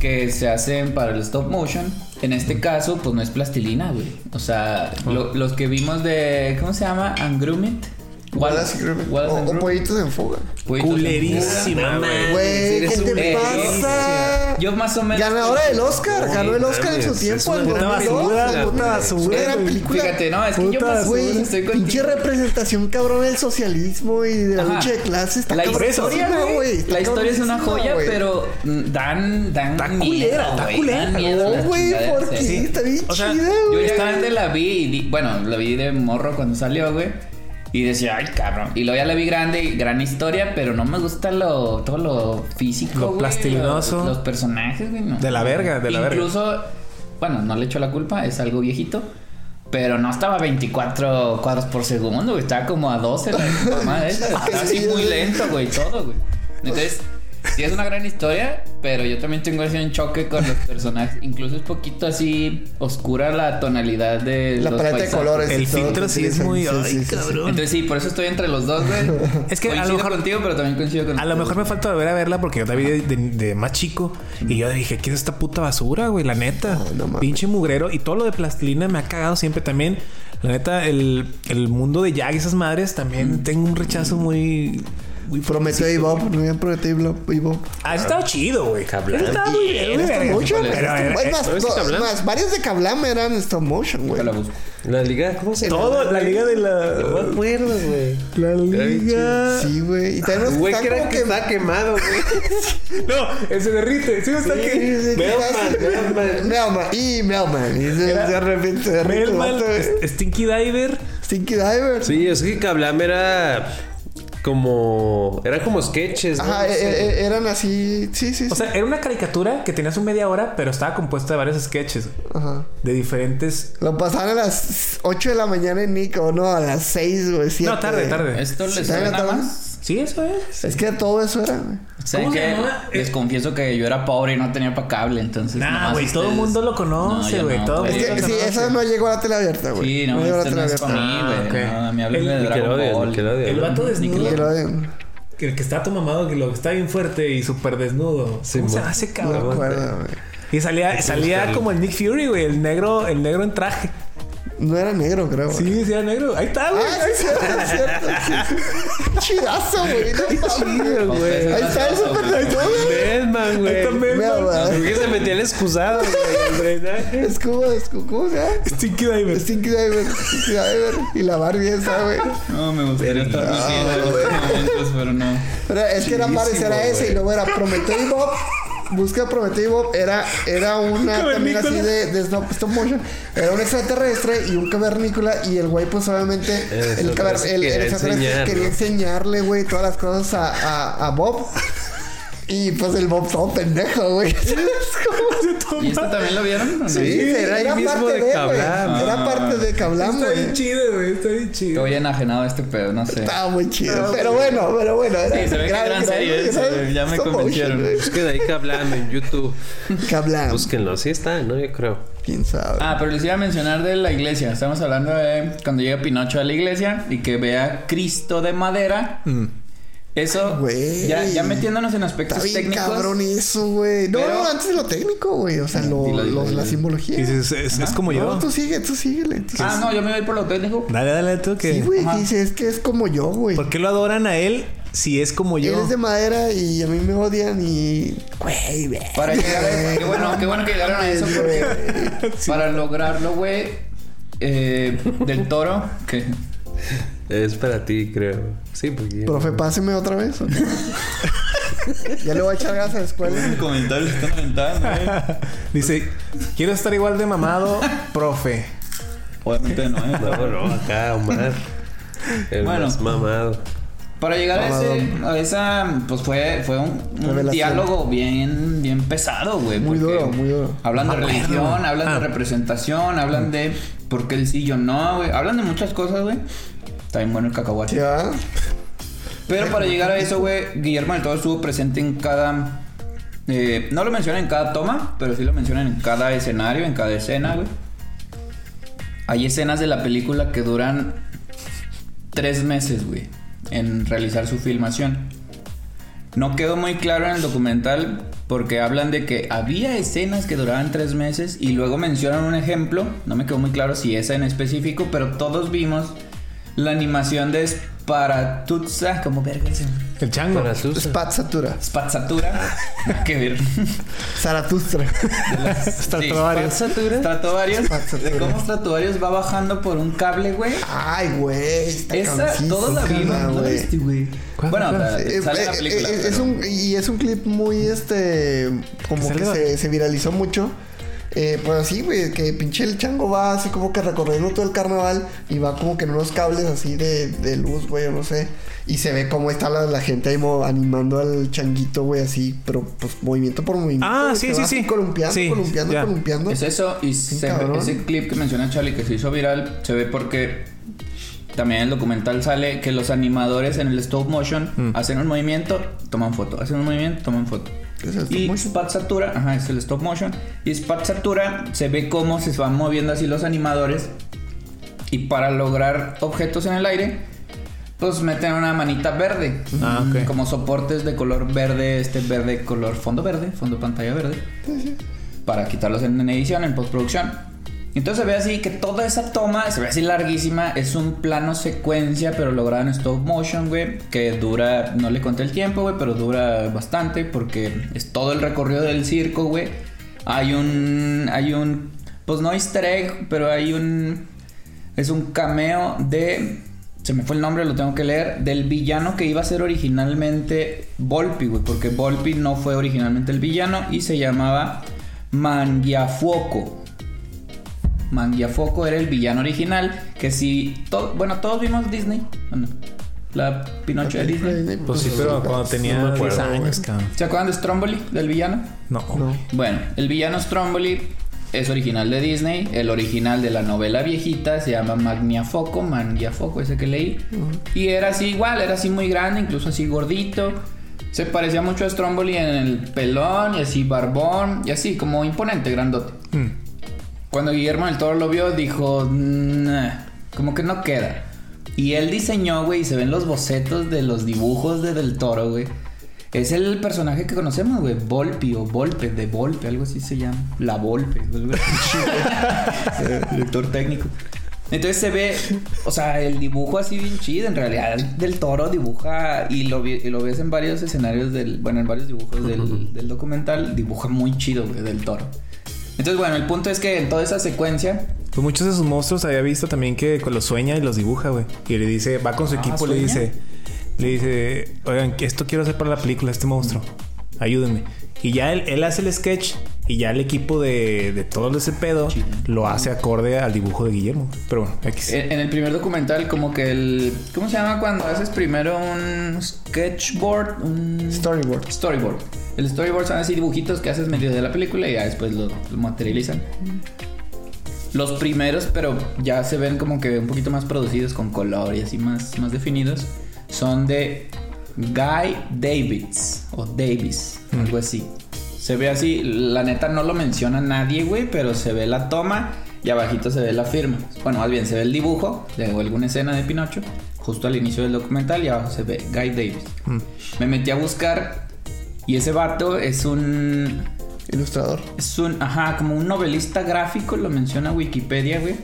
que se hacen para el stop motion, en este caso, pues no es plastilina, güey. O sea, lo- los que vimos de. ¿Cómo se llama? Angrumit. Wallace y Gromit. Wallace O, and o pollitos en fuga. Culerísima. Güey, ¿qué te delicia. pasa? Yo más o menos. Ganadora del Oscar, ganó el Oscar en su tiempo. es puta 2012, basura, güey. puta basura, Era güey. película. Fíjate, no, es que yo Puta más Güey, estoy pinche representación cabrón del socialismo y de la Ajá. lucha de clases. Está La historia, güey. La historia es una joya, güey. pero dan, dan Está culera, está güey, culera. güey, ¿por qué? Está bien chida, Yo güey. directamente la vi y bueno, la vi de morro cuando salió, güey. Y decía, ay, cabrón. Y luego ya la vi grande gran historia, pero no me gusta lo, todo lo físico. Lo güey, plastilinoso. Los, los personajes, güey. No. De la verga, de la verga. Incluso, bueno, no le echo la culpa, es algo viejito. Pero no estaba a 24 cuadros por segundo, güey. Estaba como a 12 la mamá esa. Estaba así Sí, muy lento, güey, todo, güey. Entonces, sí es una gran historia, pero yo también tengo así un choque con los personajes. Incluso es poquito así oscura la tonalidad de La los paleta de colores. El filtro sí es muy. Sí, Ay, sí, sí. cabrón. Entonces sí, por eso estoy entre los dos, güey. Es que a lo Coincido mejor- contigo, pero también coincido con A lo mejor me falta volver a verla porque yo la vi de, de- de más chico y yo dije, ¿qué es esta puta basura, güey? La neta. No, no. Pinche mugrero. Y todo lo de plastilina me ha cagado siempre también. La neta, el, el mundo de Jack y esas madres también tengo un rechazo muy... muy Prometeo y Bob, no habían Prometeo y Bob- y Bob. Ah, eso estaba chido, güey. Cablan. Eso Estaba muy bien, muy Pero, stop- eh, es más, ¿no Cablam? más, varios de Cablam eran stop motion, güey. La liga, ¿cómo se llama? Todo, la liga de No la... me acuerdo, güey. La bien liga... Sí, güey. Y también los Güey, que era que está quemado, güey. No, se derrite. Sí, está Sí, que... sí, Melman, Melman. Melman. Y Melman. Y repente se derrite el Melman, güey. Stinky Diver. Stinky Diver. Sí, es que Kablam era como... Eran como sketches, ¿no? Ajá, No eh, sé. eh, eran así. Sí, sí, sí. O sea, era una caricatura que tenía su media hora, pero estaba compuesta de varios sketches Ajá. de diferentes. Lo pasaban a las 8 de la mañana en Nico, no, a las 6, güey. siete. No, tarde, tarde. ¿Esto les Sí, suena más? Sí, eso es. Es que todo eso era, güey. ¿Saben ¿Cómo se qué? llamaba? Les confieso que yo era pobre y no tenía para cable, entonces. Nah, güey, todo el mundo lo conoce, No, güey, no, todo el güey. Es Sí, que sí, conoce. esa no llegó a la tele abierta, güey. Sí, no, llegó a la no tele para mí, Ah, güey. ok. No, háblenme El- de Dragon Ball. El vato desnudo. Que el que está todo mamado, que lo que está bien fuerte y súper desnudo. Sí, ¿Cómo se hace, No cabrón? me acuerdo, güey. Y salía, salía como el Nick Fury, güey, el negro, el negro en traje. No era negro, creo. Sí, sí, era negro. Ahí está, güey. Ah, sí, cierto, es cierto. sí, sí. Chidazo, güey. No mames. güey. Ahí está el Super. Melman, güey. Ahí está güey. ¿Por qué se metía el excusado, güey? Es como, es como, ¿cómo se llama? Stinky Diver. Stinky Diver. Stinky Diver. Y la Barbie esa, güey. No, me gustaría estar contigo en estos momentos, pero no. Pero es que era parecer a ese y luego era Prometeo y Bob. Busca Prometeo y Bob. Era, era una también así de, de stop, stop motion. Era un extraterrestre y un cavernícola. Y el güey, pues obviamente, El el, caver- el, el quería extraterrestre enseñar, quería enseñarle, güey, todas las cosas a, a, a Bob. Y pues el Bob todo pendejo, güey. ¿Y esto también lo vieron? no? Sí. era ahí mismo de. Kablam. Era parte de Kablam, Está bien chido, güey. Está bien chido. Estoy enajenado a este pedo, no sé. Estaba muy chido. Pero bueno, pero bueno. Era Sí, se ve que gran- gran serie, gran- ya me convencieron. güey. Busquen ahí Kablam en YouTube. Kablam. Búsquenlo. Sí está, ¿no? Yo creo. ¿Quién sabe? Ah, pero les iba a mencionar de la iglesia. Estamos hablando de cuando llega Pinocho a la iglesia y que ve a Cristo de madera. Mm. Eso, Güey. ya, ya metiéndonos en Está aspectos bien técnicos. cabrón eso, güey. No, Pero- no, antes de lo técnico, güey. O sea, lo, Dilo, dilo, lo- dilo, la simbología. Dices, es, es como no, yo. tú sigue, tú síguele. tú Ah, no, yo me voy por lo técnico. Dale, dale, tú que. Sí, güey. Dice, es que es como yo, güey. ¿Por qué lo adoran a él si es como yo? Él es de madera y a mí me odian y... Güey, güey. Para llegar a eso, qué bueno, qué bueno que llegaron a eso porque para lograrlo, güey, eh, del toro, que Es para ti, creo. Sí, porque... Profe, páseme otra vez. ya le voy a echar gas a la escuela. comentarios están aventando, Dice, quiero estar igual de mamado, profe. Obviamente no, ¿eh? No, no, acá, Omar. El Bueno. más mamado. Para llegar a, ese, a esa, pues fue, fue un, diálogo bien, bien pesado, güey. Muy duro, muy duro. Hablan de religión, hablan Ah. de representación, hablan de por qué el sí yo no, güey. Hablan de muchas cosas, güey. Está bien bueno el cacahuate. Ya. Pero para llegar a eso, güey, Guillermo del Toro estuvo presente en cada. eh, no lo menciona en cada toma, pero sí lo mencionan en cada escenario, en cada escena, güey. Hay escenas de la película que duran tres meses, güey, en realizar su filmación. No quedó muy claro en el documental porque hablan de que había escenas que duraban tres meses y luego mencionan un ejemplo, no me quedó muy claro si esa en específico, pero todos vimos la animación de Sparatutza, como verga? El chango. Spatzatura. Spatzatura. que ver. Zaratustra. Stratovarius. Stratovarius. De cómo Stratovarius va bajando por un cable, güey. Ay, güey. Está Esa, todos la vimos, ¿no la güey. viste, güey? ¿Cuál, Bueno, Eh, sale la eh, película. eh, es pero- un, y es un clip muy, este, como Que se viralizó mucho. Eh, pues así, güey, que pinche el chango va así como que recorriendo todo el carnaval y va como que en unos cables así de, de luz, güey, o no sé. Y se ve cómo está la, la gente ahí animando al changuito, güey, así, pero pues movimiento por movimiento. Ah, sí, sí, sí. Columpiando, Sí, columpiando, columpiando. Es eso, y se- ese clip que menciona Charlie que se hizo viral, se ve porque también en el documental sale que los animadores en el stop motion Mm. hacen un movimiento, toman foto, hacen un movimiento, toman foto. Es el stop Y motion. Spatzatura, ajá, es el stop motion. Y Spatzatura se ve cómo se van moviendo así los animadores. Y para lograr objetos en el aire, pues meten una manita verde. Ah, ok. Como soportes de color verde, este verde color fondo verde, fondo pantalla verde. Para quitarlos en, en edición, en postproducción. Entonces se ve así que toda esa toma, se ve así larguísima, es un plano secuencia, pero logrado en stop motion, güey, que dura, no le conté el tiempo, güey, pero dura bastante porque es todo el recorrido del circo, güey. Hay un, hay un, pues no easter egg, pero hay un, es un cameo de, se me fue el nombre, lo tengo que leer, del villano que iba a ser originalmente Volpi, güey, porque Volpi no fue originalmente el villano y se llamaba Mangiafuoco. Mangiafoco era el villano original. Que si. to- bueno, todos vimos Disney. La Pinocho de Disney. Pues sí, pero cuando tenía No me 10 acuerdo, años, cabrón. ¿Se acuerdan de Stromboli, del villano? No. No. Bueno, el villano Stromboli es original de Disney. El original de la novela viejita se llama Magniafoco, Mangiafoco, ese que leí. Y era así igual, era así muy grande, incluso así gordito. Se parecía mucho a Stromboli en el pelón y así barbón y así como imponente, grandote. Mm. Cuando Guillermo del Toro lo vio, dijo, "Nah, como que no queda. Y él diseñó, güey, y se ven los bocetos de los dibujos de Del Toro, güey. Es el personaje que conocemos, güey, Volpi o Volpe, de Volpe, algo así se llama. La Volpe. Director técnico. Entonces se ve, o sea, el dibujo así bien chido. En realidad, Del Toro dibuja, y lo, y lo ves en varios escenarios del, bueno, en varios dibujos del, del documental, dibuja muy chido, güey, Del Toro. Entonces, bueno, el punto es que en toda esa secuencia, Pues muchos de sus monstruos había visto también que los sueña y los dibuja, güey. Y le dice, va con su Ah, equipo, le ¿sueña? dice, le dice, oigan, esto quiero hacer para la película, este monstruo. Ayúdenme. Y ya él, él hace el sketch y ya el equipo de, de todo ese pedo lo hace acorde al dibujo de Guillermo. Pero bueno, X. en, en el primer documental, como que el. ¿Cómo se llama cuando haces primero un sketchboard? Un Storyboard. storyboard. El storyboard son así dibujitos que haces medio de la película y ya después lo, lo materializan. Los primeros, pero ya se ven como que un poquito más producidos con color y así más, más definidos, son de Guy Davids o Davis, algo así. Se ve así, la neta no lo menciona nadie, güey, pero se ve la toma y abajito se ve la firma. Bueno, más bien se ve el dibujo de alguna escena de Pinocho, justo al inicio del documental y abajo se ve Guy Davis. Mm. Me metí a buscar y ese vato es un Ilustrador. es un, ajá, como un novelista gráfico, lo menciona Wikipedia, güey.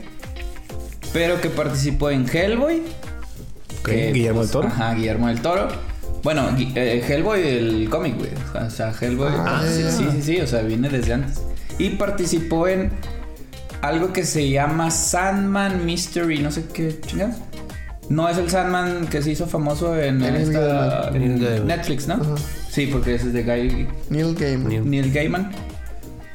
Pero que participó en Hellboy. Que, Guillermo pues, del Toro. Ajá, Guillermo del Toro. Bueno, eh, Hellboy, el cómic, güey. O sea, Hellboy. Ah, sí, sí, sí, sí, o sea, viene desde antes. Y participó en algo que se llama Sandman Mystery, no sé qué chingados. No es el Sandman que se hizo famoso en, esta-. Netflix, ¿no? Ajá. Sí, porque ese es de Guy Neil Gaiman. Neil. Neil Gaiman.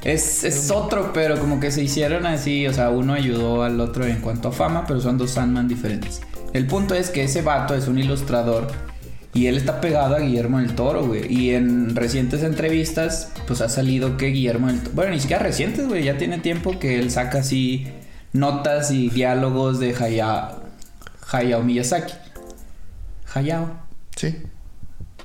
Es, es otro, pero como que se hicieron así, o sea, uno ayudó al otro en cuanto a fama, pero son dos Sandman diferentes. El punto es que ese vato es un ilustrador y él está pegado a Guillermo del Toro, güey. Y en recientes entrevistas, pues ha salido que Guillermo del Toro, bueno, ni siquiera recientes, güey, ya tiene tiempo que él saca así notas y diálogos de Hayao, Hayao Miyazaki. Hayao. Sí.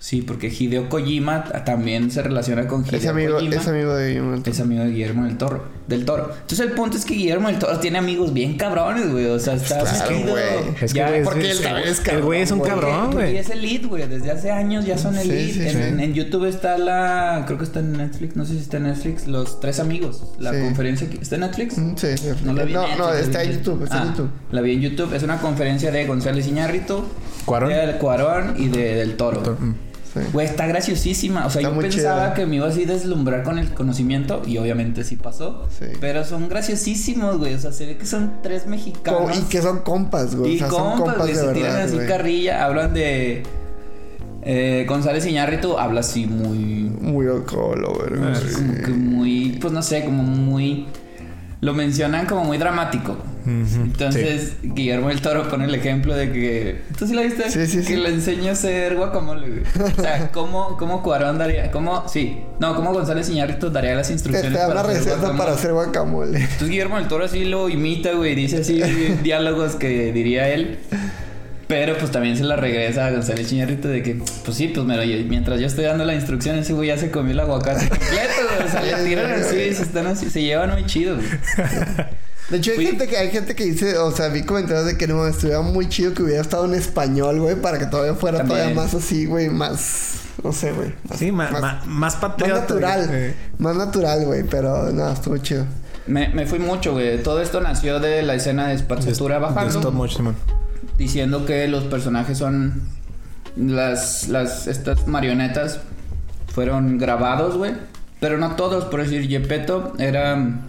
Sí, porque Hideo Kojima también se relaciona con Hideo Es amigo, Kojima. es amigo de Guillermo del Toro. Es amigo de Guillermo del Toro. Del Toro. Entonces el punto es que Guillermo del Toro tiene amigos bien cabrones, güey. O sea, está Claro, güey. Es que, Ya, güey, porque es- también es el güey es un cabrón, güey. cabrón, güey. es elite, güey. Desde hace años ya son elite. sí, en, sí. en YouTube está la. Creo que está en Netflix. No sé si está en Netflix. Los tres amigos. La Sí. conferencia. que- ¿Está en Netflix? Mm, Sí, sí. No, la vi en no, Netflix, no, está en YouTube, está en Ah, YouTube. La vi en YouTube. Es una conferencia de González Iñárritu, Cuarón. de Cuarón y de Del Toro. Mm. Sí. Güey, está graciosísima. O sea, Está yo pensaba chida. que me iba así a deslumbrar con el conocimiento. Y obviamente sí pasó. Sí. Pero son graciosísimos, güey. O sea, se ve que son tres mexicanos. Co- y que son compas, güey. Y O sea, son compas, güey, de se tiran verdad, así güey. carrilla. Hablan de... Eh, González Iñárritu habla así muy... Muy alcohol, güey. Ah. Como que muy... Pues no sé, como muy... Lo mencionan como muy dramático. Entonces, Guillermo del Toro pone el ejemplo de que. ¿Tú sí la viste? Sí, sí, que le enseña a hacer guacamole, güey. O sea, cómo, cómo Cuarón daría. ¿Cómo? Sí. No, cómo González Iñárritu daría las instrucciones. te da una receta guacamole. para hacer guacamole. Entonces, Guillermo del Toro así lo imita, güey. Dice así diálogos que diría él. Pero pues también se la regresa a González Iñárritu de que, pues sí, pues mira, yo- mientras yo estoy dando la instrucción, ese güey ya se comió el aguacate completo, güey. O sea, le tiran así, se están así, se llevan muy chido, güey. De hecho, hay Fui- gente, que, hay gente que dice, o sea, vi comentarios de que no, estuviera muy chido que hubiera estado en español, güey, para que todavía fuera También. todavía más así, güey, más, no sé, güey. más- Sí, más, más más patriota. natural, güey. más natural, güey, pero no, estuvo chido. Me, me fui mucho, güey. Todo esto nació de la escena de Spazzatura De bajando. stop motion, man. diciendo que los personajes son las las estas marionetas fueron grabados, güey, pero no todos, por decir Gepetto era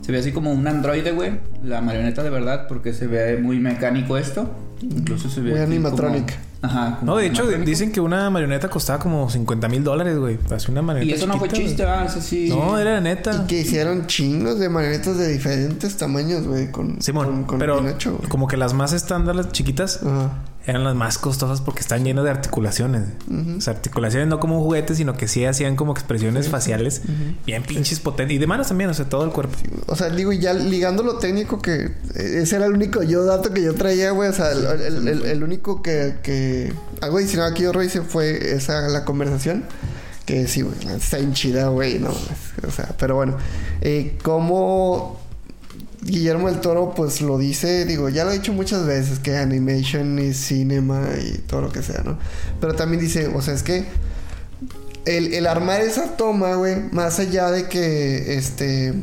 se ve así como un androide, güey, la marioneta de verdad porque se ve muy mecánico esto, incluso se ve Muy así animatronic. como- Ajá. como No, de hecho, dicen que una marioneta costaba como 50 mil dólares, güey. Así una marioneta. y eso no fue chiste, ah, eso sí. No, era Y neta. que hicieron chingos de marionetas de diferentes tamaños, güey, con, Simón, con, con pero Pinocho, güey. como que las más estándar, las chiquitas, Ajá. Eran las más costosas porque están llenas de articulaciones. O sea, articulaciones no como un juguete, sino que sí hacían como expresiones faciales bien pinches potentes. Y de manos también, o sea, todo el cuerpo. O sea, digo, y ya ligando lo técnico que... eh, Ese era el único yo dato que yo traía, güey. O sea, el, el- el- el único que, que... Algo adicional que yo hice fue esa, la conversación. Que sí, güey, está bien chida, güey. No, o sea, pero bueno. Eh, como... Guillermo del Toro, pues lo dice, digo, ya lo he dicho muchas veces, que animation y cinema y todo lo que sea, ¿no? Pero también dice, o sea, es que el, el armar esa toma, güey, más allá de que, este,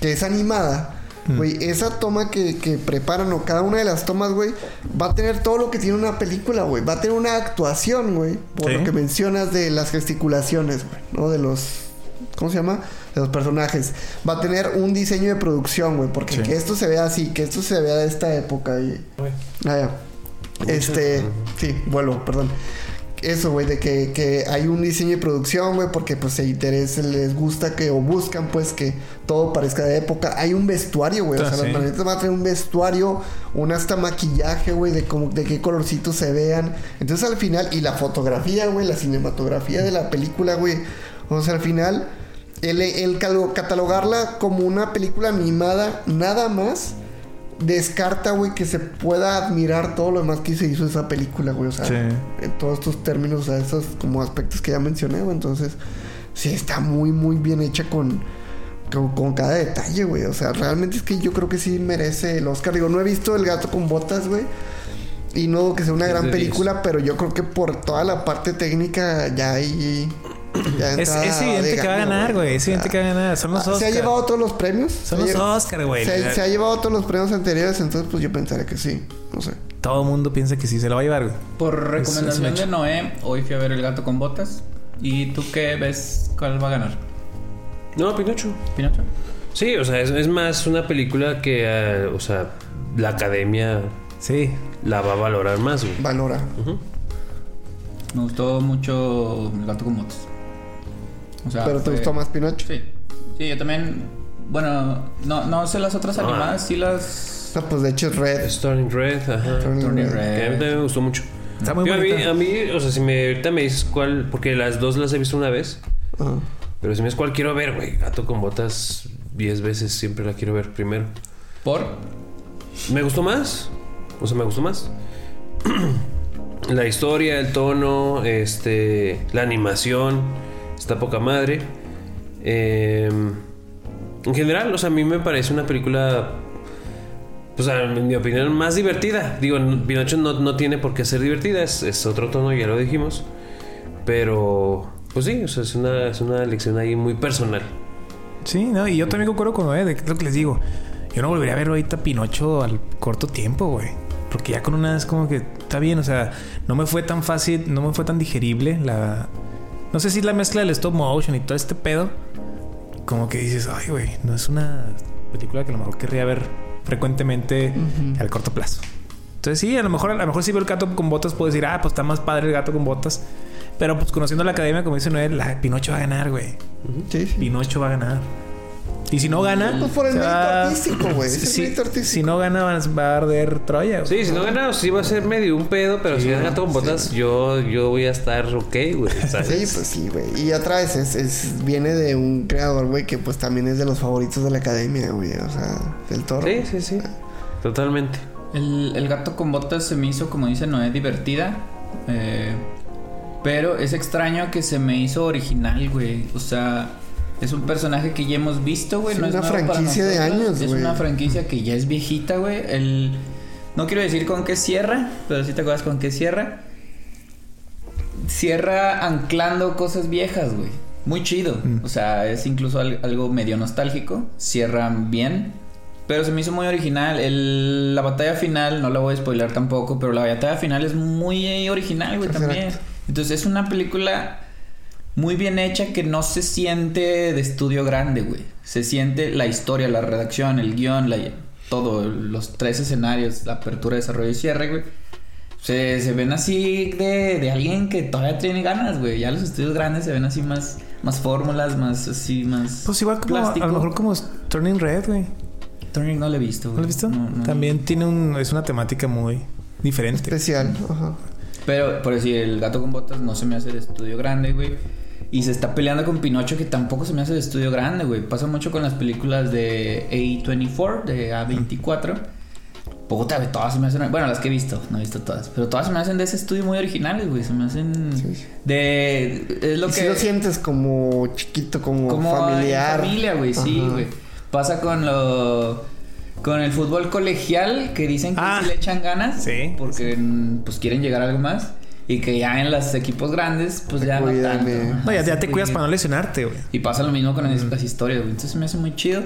que es animada, güey, esa toma que, que preparan o cada una de las tomas, güey, va a tener todo lo que tiene una película, güey. Va a tener una actuación, güey, por Sí. lo que mencionas de las gesticulaciones, güey, ¿no? De los, ¿cómo se llama? De los personajes. Va a tener un diseño de producción, güey, porque Sí. que esto se vea así, que esto se vea de esta época y... Ah, ya. Este, sí, vuelvo, perdón. Eso, güey, de que, que hay un diseño de producción, güey, porque pues se interesa, les gusta que, o buscan, pues, que todo parezca de época. Hay un vestuario, güey, o Ah, sea, sí. las marionetas van a tener un vestuario, un hasta maquillaje, güey, de cómo, de qué colorcitos se vean. Entonces al final, y la fotografía, güey, la cinematografía de la película, güey, o sea, al final, el, el catalogarla como una película animada, nada más descarta, güey, que se pueda admirar todo lo demás que se hizo esa película, güey. O sea, Sí. en todos estos términos, o sea, esos como aspectos que ya mencioné, güey. Entonces, sí, está muy, muy bien hecha con, con, con cada detalle, güey. O sea, realmente es que yo creo que sí merece el Oscar. Digo, no he visto El gato con botas, güey. Y no que sea una gran película, pero yo creo que por toda la parte técnica ya hay... Es, es evidente de que va a gana, ganar, güey. Es evidente que va a ganar. Son los Ah, Oscar. Se ha llevado todos los premios. Son los lle- Oscar, güey. Se, se ha llevado todos los premios anteriores, entonces pues yo pensaría que sí. No sé. Todo el mundo piensa que sí se lo va a llevar, güey. Por Es- es un recomendación de Noé, hoy fui a ver El gato con botas. ¿Y tú qué ves? ¿Cuál va a ganar? No, Pinocho. ¿Pinocho? Sí, o sea, es, es más una película que, eh, o sea, la academia Sí. la va a valorar más, güey. Valora. Me gustó mucho El gato con botas. O sea, Pero te gustó más Pinocho. Sí. Sí, yo también. Bueno, no, no sé las otras Ah. animadas, sí las. No, pues de hecho es Red. Turning Red, ajá. Turning Turning Red. Que a mí también me gustó mucho. Está muy Yo a, a mí, o sea, si me, ahorita me dices cuál, porque las dos las he visto una vez, Ajá. pero si me dices cuál quiero ver, güey, Gato con Botas, 10 veces siempre la quiero ver primero. ¿Por? ¿Me gustó más? O sea, me gustó más. La historia, el tono, este, la animación, está poca madre. Eh, en general, o sea, a mí me parece una película, pues en mi opinión, más divertida. Digo, Pinocho no, no tiene por qué ser divertida, es, es otro tono, ya lo dijimos. Pero, pues sí, o sea, es una, es una lección ahí muy personal. Sí, no, y yo también concuerdo con Noé, de lo que les digo. Yo no volvería a ver ahorita Pinocho al corto tiempo, güey. Porque ya con una es como que está bien, o sea, no me fue tan fácil, no me fue tan digerible la. No sé si la mezcla del stop motion y todo este pedo. Como que dices, ay, güey, no es una película que a lo mejor querría ver frecuentemente al corto plazo. Entonces sí, a lo mejor, a lo mejor si veo el gato con botas, puedo decir, ah, pues está más padre el gato con botas. Pero pues conociendo la academia, como dice Noel, la Pinocho va a ganar, güey. Sí, sí. Pinocho va a ganar. Y si no gana. Pues por el mérito va- artístico, güey. Si, si no gana, va a arder Troya. güey. Sí, si no gana, sí va a ser medio un pedo, pero si gana gato con botas, yo, yo voy a estar ok, güey. Sí, pues sí, güey. Y otra vez, es, es- viene de un creador, güey, que pues también es de los favoritos de la academia, güey. O sea, del toro. Sí, sí, sí. Totalmente. El, el gato con botas se me hizo, como dice Noé, divertida. eh, pero es extraño que se me hizo original, güey. O sea, es un personaje que ya hemos visto, güey. Es no una es franquicia de años, Es güey. una franquicia que ya es viejita, güey. El... No quiero decir con qué cierra, pero sí te acuerdas con qué cierra. Cierra anclando cosas viejas, güey. Muy chido. Mm. O sea, es incluso al- algo medio nostálgico. Cierran bien. Pero se me hizo muy original. El- la batalla final, no la voy a spoiler tampoco, pero la batalla final es muy original, güey, también. Entonces es una película muy bien hecha que no se siente de estudio grande, güey. Se siente la historia, la redacción, el guion, la, todo, los tres escenarios, la apertura, desarrollo y cierre, güey. Se, se ven así de, de alguien que todavía tiene ganas, güey. Ya los estudios grandes se ven así más, más fórmulas, más así, más. Pues igual como plástico. a lo mejor como Turning Red, güey. Turning no lo he visto, ¿No güey. lo has visto? No, no. También tiene un es una temática muy diferente. Especial. Ajá. Pero, por decir, el gato con botas no se me hace de estudio grande, güey. Y se está peleando con Pinocho, que tampoco se me hace de estudio grande, güey. Pasa mucho con las películas de A24, de A24. Puta, güey, todas se me hacen. Bueno, las que he visto, no he visto todas. Pero todas se me hacen de ese estudio muy originales, güey. Se me hacen. Sí. De. Es lo y que. si lo sientes como chiquito, como, como familiar. familia, güey, sí, Ajá. güey. Pasa con lo con el fútbol colegial que dicen que Ah. sí le echan ganas, Sí, porque pues quieren llegar a algo más y que ya en los equipos grandes pues ya no Cuídame. tanto. No, ya, ya te cuidas para no lesionarte, güey. Y pasa lo mismo con las- las historias, güey. Entonces me hace muy chido.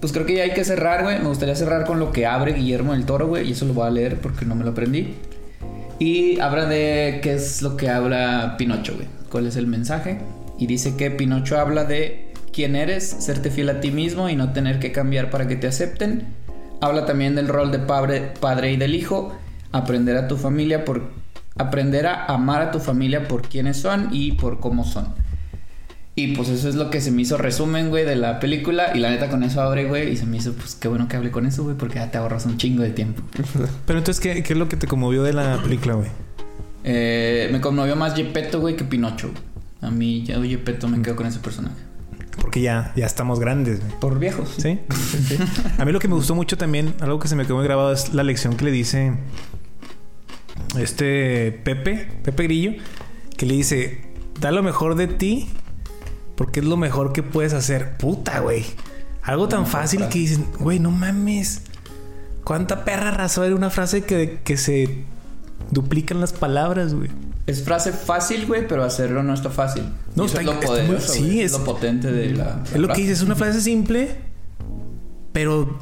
Pues creo que ya hay que cerrar, güey. Me gustaría cerrar con lo que abre Guillermo del Toro, güey. Y eso lo voy a leer porque no me lo aprendí. Y habla de qué es lo que habla Pinocho, güey. ¿Cuál es el mensaje? Y dice que Pinocho habla de quién eres, serte fiel a ti mismo y no tener que cambiar para que te acepten. Habla también del rol de padre, padre y del hijo. Aprender a tu familia por... Aprender a amar a tu familia por quiénes son y por cómo son. Y pues eso es lo que se me hizo resumen, güey, de la película. Y la neta con eso abre, güey. Y se me hizo, pues qué bueno que hable con eso, güey, porque ya te ahorras un chingo de tiempo. Pero entonces, ¿qué, qué es lo que te conmovió de la película, güey? Eh, me conmovió más Gepetto, güey, que Pinocho. güey. A mí, ya Gepetto me quedo con ese personaje. Porque ya, ya estamos grandes, güey. Por viejos. ¿Sí? Sí, sí. A mí lo que me gustó mucho también, algo que se me quedó muy grabado, es la lección que le dice este Pepe, Pepe Grillo, que le dice, da lo mejor de ti porque es lo mejor que puedes hacer. Puta, güey. Algo tan fácil que dices, güey, no mames. ¿Cuánta perra razón era una frase que, que se duplican las palabras, güey? Es frase fácil, güey, pero hacerlo no está fácil. No, está- es lo está muy- poderoso, sí, es- es lo potente de la, la Es lo que dices, es una frase simple, pero,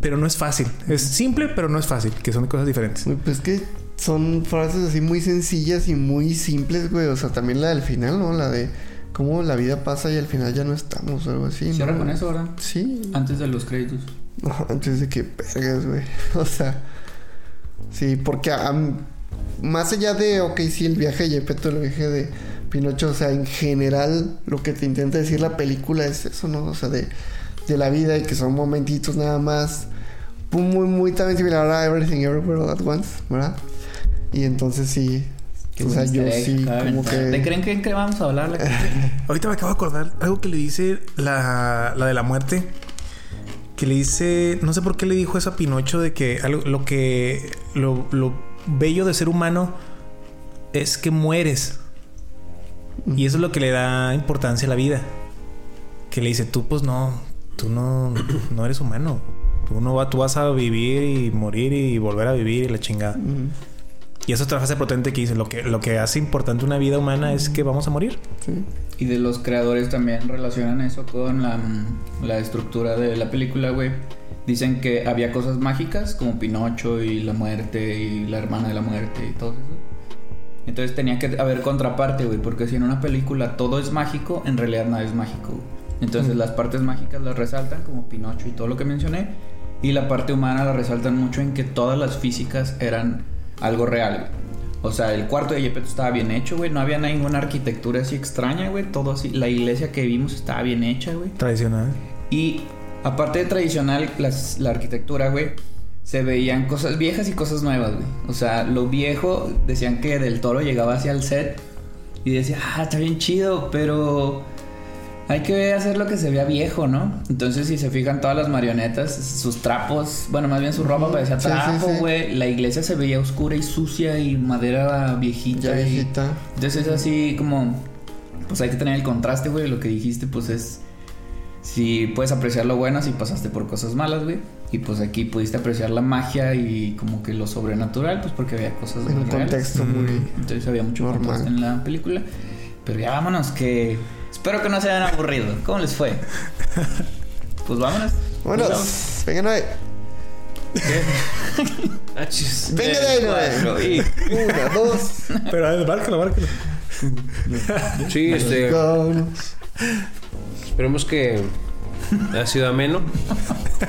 pero no es fácil. Es simple, pero no es fácil, que son cosas diferentes. Güey, Pues que son frases así muy sencillas y muy simples, güey. O sea, también la del final, ¿no? La de cómo la vida pasa y al final ya no estamos o algo así. ¿no? Cierra con eso, ¿verdad? Sí. Antes de los créditos. No, antes de que vergas, güey. O sea, sí, porque a- a- más allá de, ok, sí, el viaje de Gepetto, el viaje de Pinocho, o sea, en general, lo que te intenta decir la película es eso, ¿no? O sea, de, de la vida y que son momentitos nada más. Muy, muy, muy también similar a Everything Everywhere All at Once, ¿verdad? Y entonces sí. Qué o sea, yo sí, como que. ¿De creen que, que vamos a hablar? la- Ahorita me acabo de acordar algo que le dice la, la de la muerte. Que le dice, no sé por qué le dijo eso a Pinocho de que algo, lo que lo, lo bello de ser humano es que mueres. Y eso es lo que le da importancia a la vida. Que le dice, tú pues no, tú no, no eres humano. Tú no va, tú vas a vivir y morir y volver a vivir y la chingada. Y eso es otra frase potente que dice, lo que, lo que hace importante una vida humana es que vamos a morir. Sí. Y de los creadores también relacionan eso con la, mm, la estructura de la película, güey. Dicen que había cosas mágicas como Pinocho y la muerte y la hermana de la muerte y todo eso. Entonces tenía que haber contraparte, güey, porque si en una película todo es mágico, en realidad nada es mágico. güey. Entonces las partes mágicas las resaltan como Pinocho y todo lo que mencioné. Y la parte humana la resaltan mucho en que todas las físicas eran algo real, güey. O sea, el cuarto de Gepetto estaba bien hecho, güey. No había ninguna arquitectura así extraña, güey. Todo así. La iglesia que vimos estaba bien hecha, güey. Tradicional. Y aparte de tradicional, las- la arquitectura, güey, se veían cosas viejas y cosas nuevas, güey. O sea, lo viejo, decían que Del Toro llegaba hacia el set y decía, ah, está bien chido, pero hay que hacer lo que se vea viejo, ¿no? Entonces, si se fijan todas las marionetas, sus trapos, bueno, más bien su ropa parecía Sí, sí, trapo, sí. güey. La iglesia se veía oscura y sucia y madera viejita. Ya y- viejita. entonces es así como, pues hay que tener el contraste, güey. Lo que dijiste, pues es, si puedes apreciar lo bueno, si pasaste por cosas malas, güey. Y pues aquí pudiste apreciar la magia y como que lo sobrenatural, pues porque había cosas En un contexto muy... Entonces había mucho Normal. contraste en la película. Pero ya vámonos, que espero que no se hayan aburrido. ¿Cómo les fue? Pues vámonos. Bueno, Nos vemos. vengan ahí. Ah. Venga de ahí, y- Una, dos. Pero a ver, márcalo, márcalo. Sí, este. Vámonos. Esperemos que ha sido ameno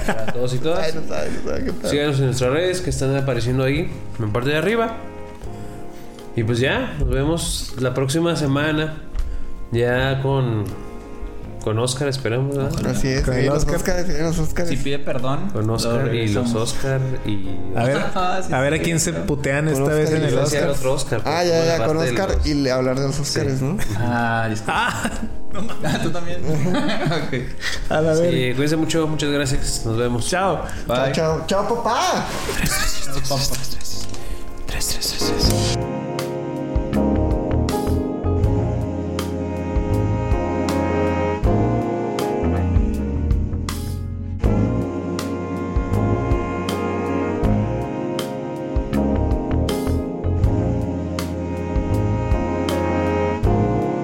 para todos y Ay, todas. no sabe, no sabe qué tal. Síganos en nuestras redes que están apareciendo ahí en parte de arriba. Y pues ya, nos vemos la próxima semana. Ya con. Con Oscar, esperamos, ¿verdad? Así es. Con los Oscar. Oscars, los Oscars. Si pide perdón. Con lo Oscar y los. Oscar y. A ver, Ah, sí, a ver a sí, quién se claro. putean esta Oscar vez en el Oscar, otro Oscar. Ah, ya, ya, con Oscar los- y le hablar de los Oscars, ¿no? Ah, disculpa. Ah, Ah, tú también. a la ver. Sí, cuídense mucho, muchas gracias. Nos vemos. Chao. Bye. Chao, chao, chao, papá. Papá. Tres, tres, tres, tres.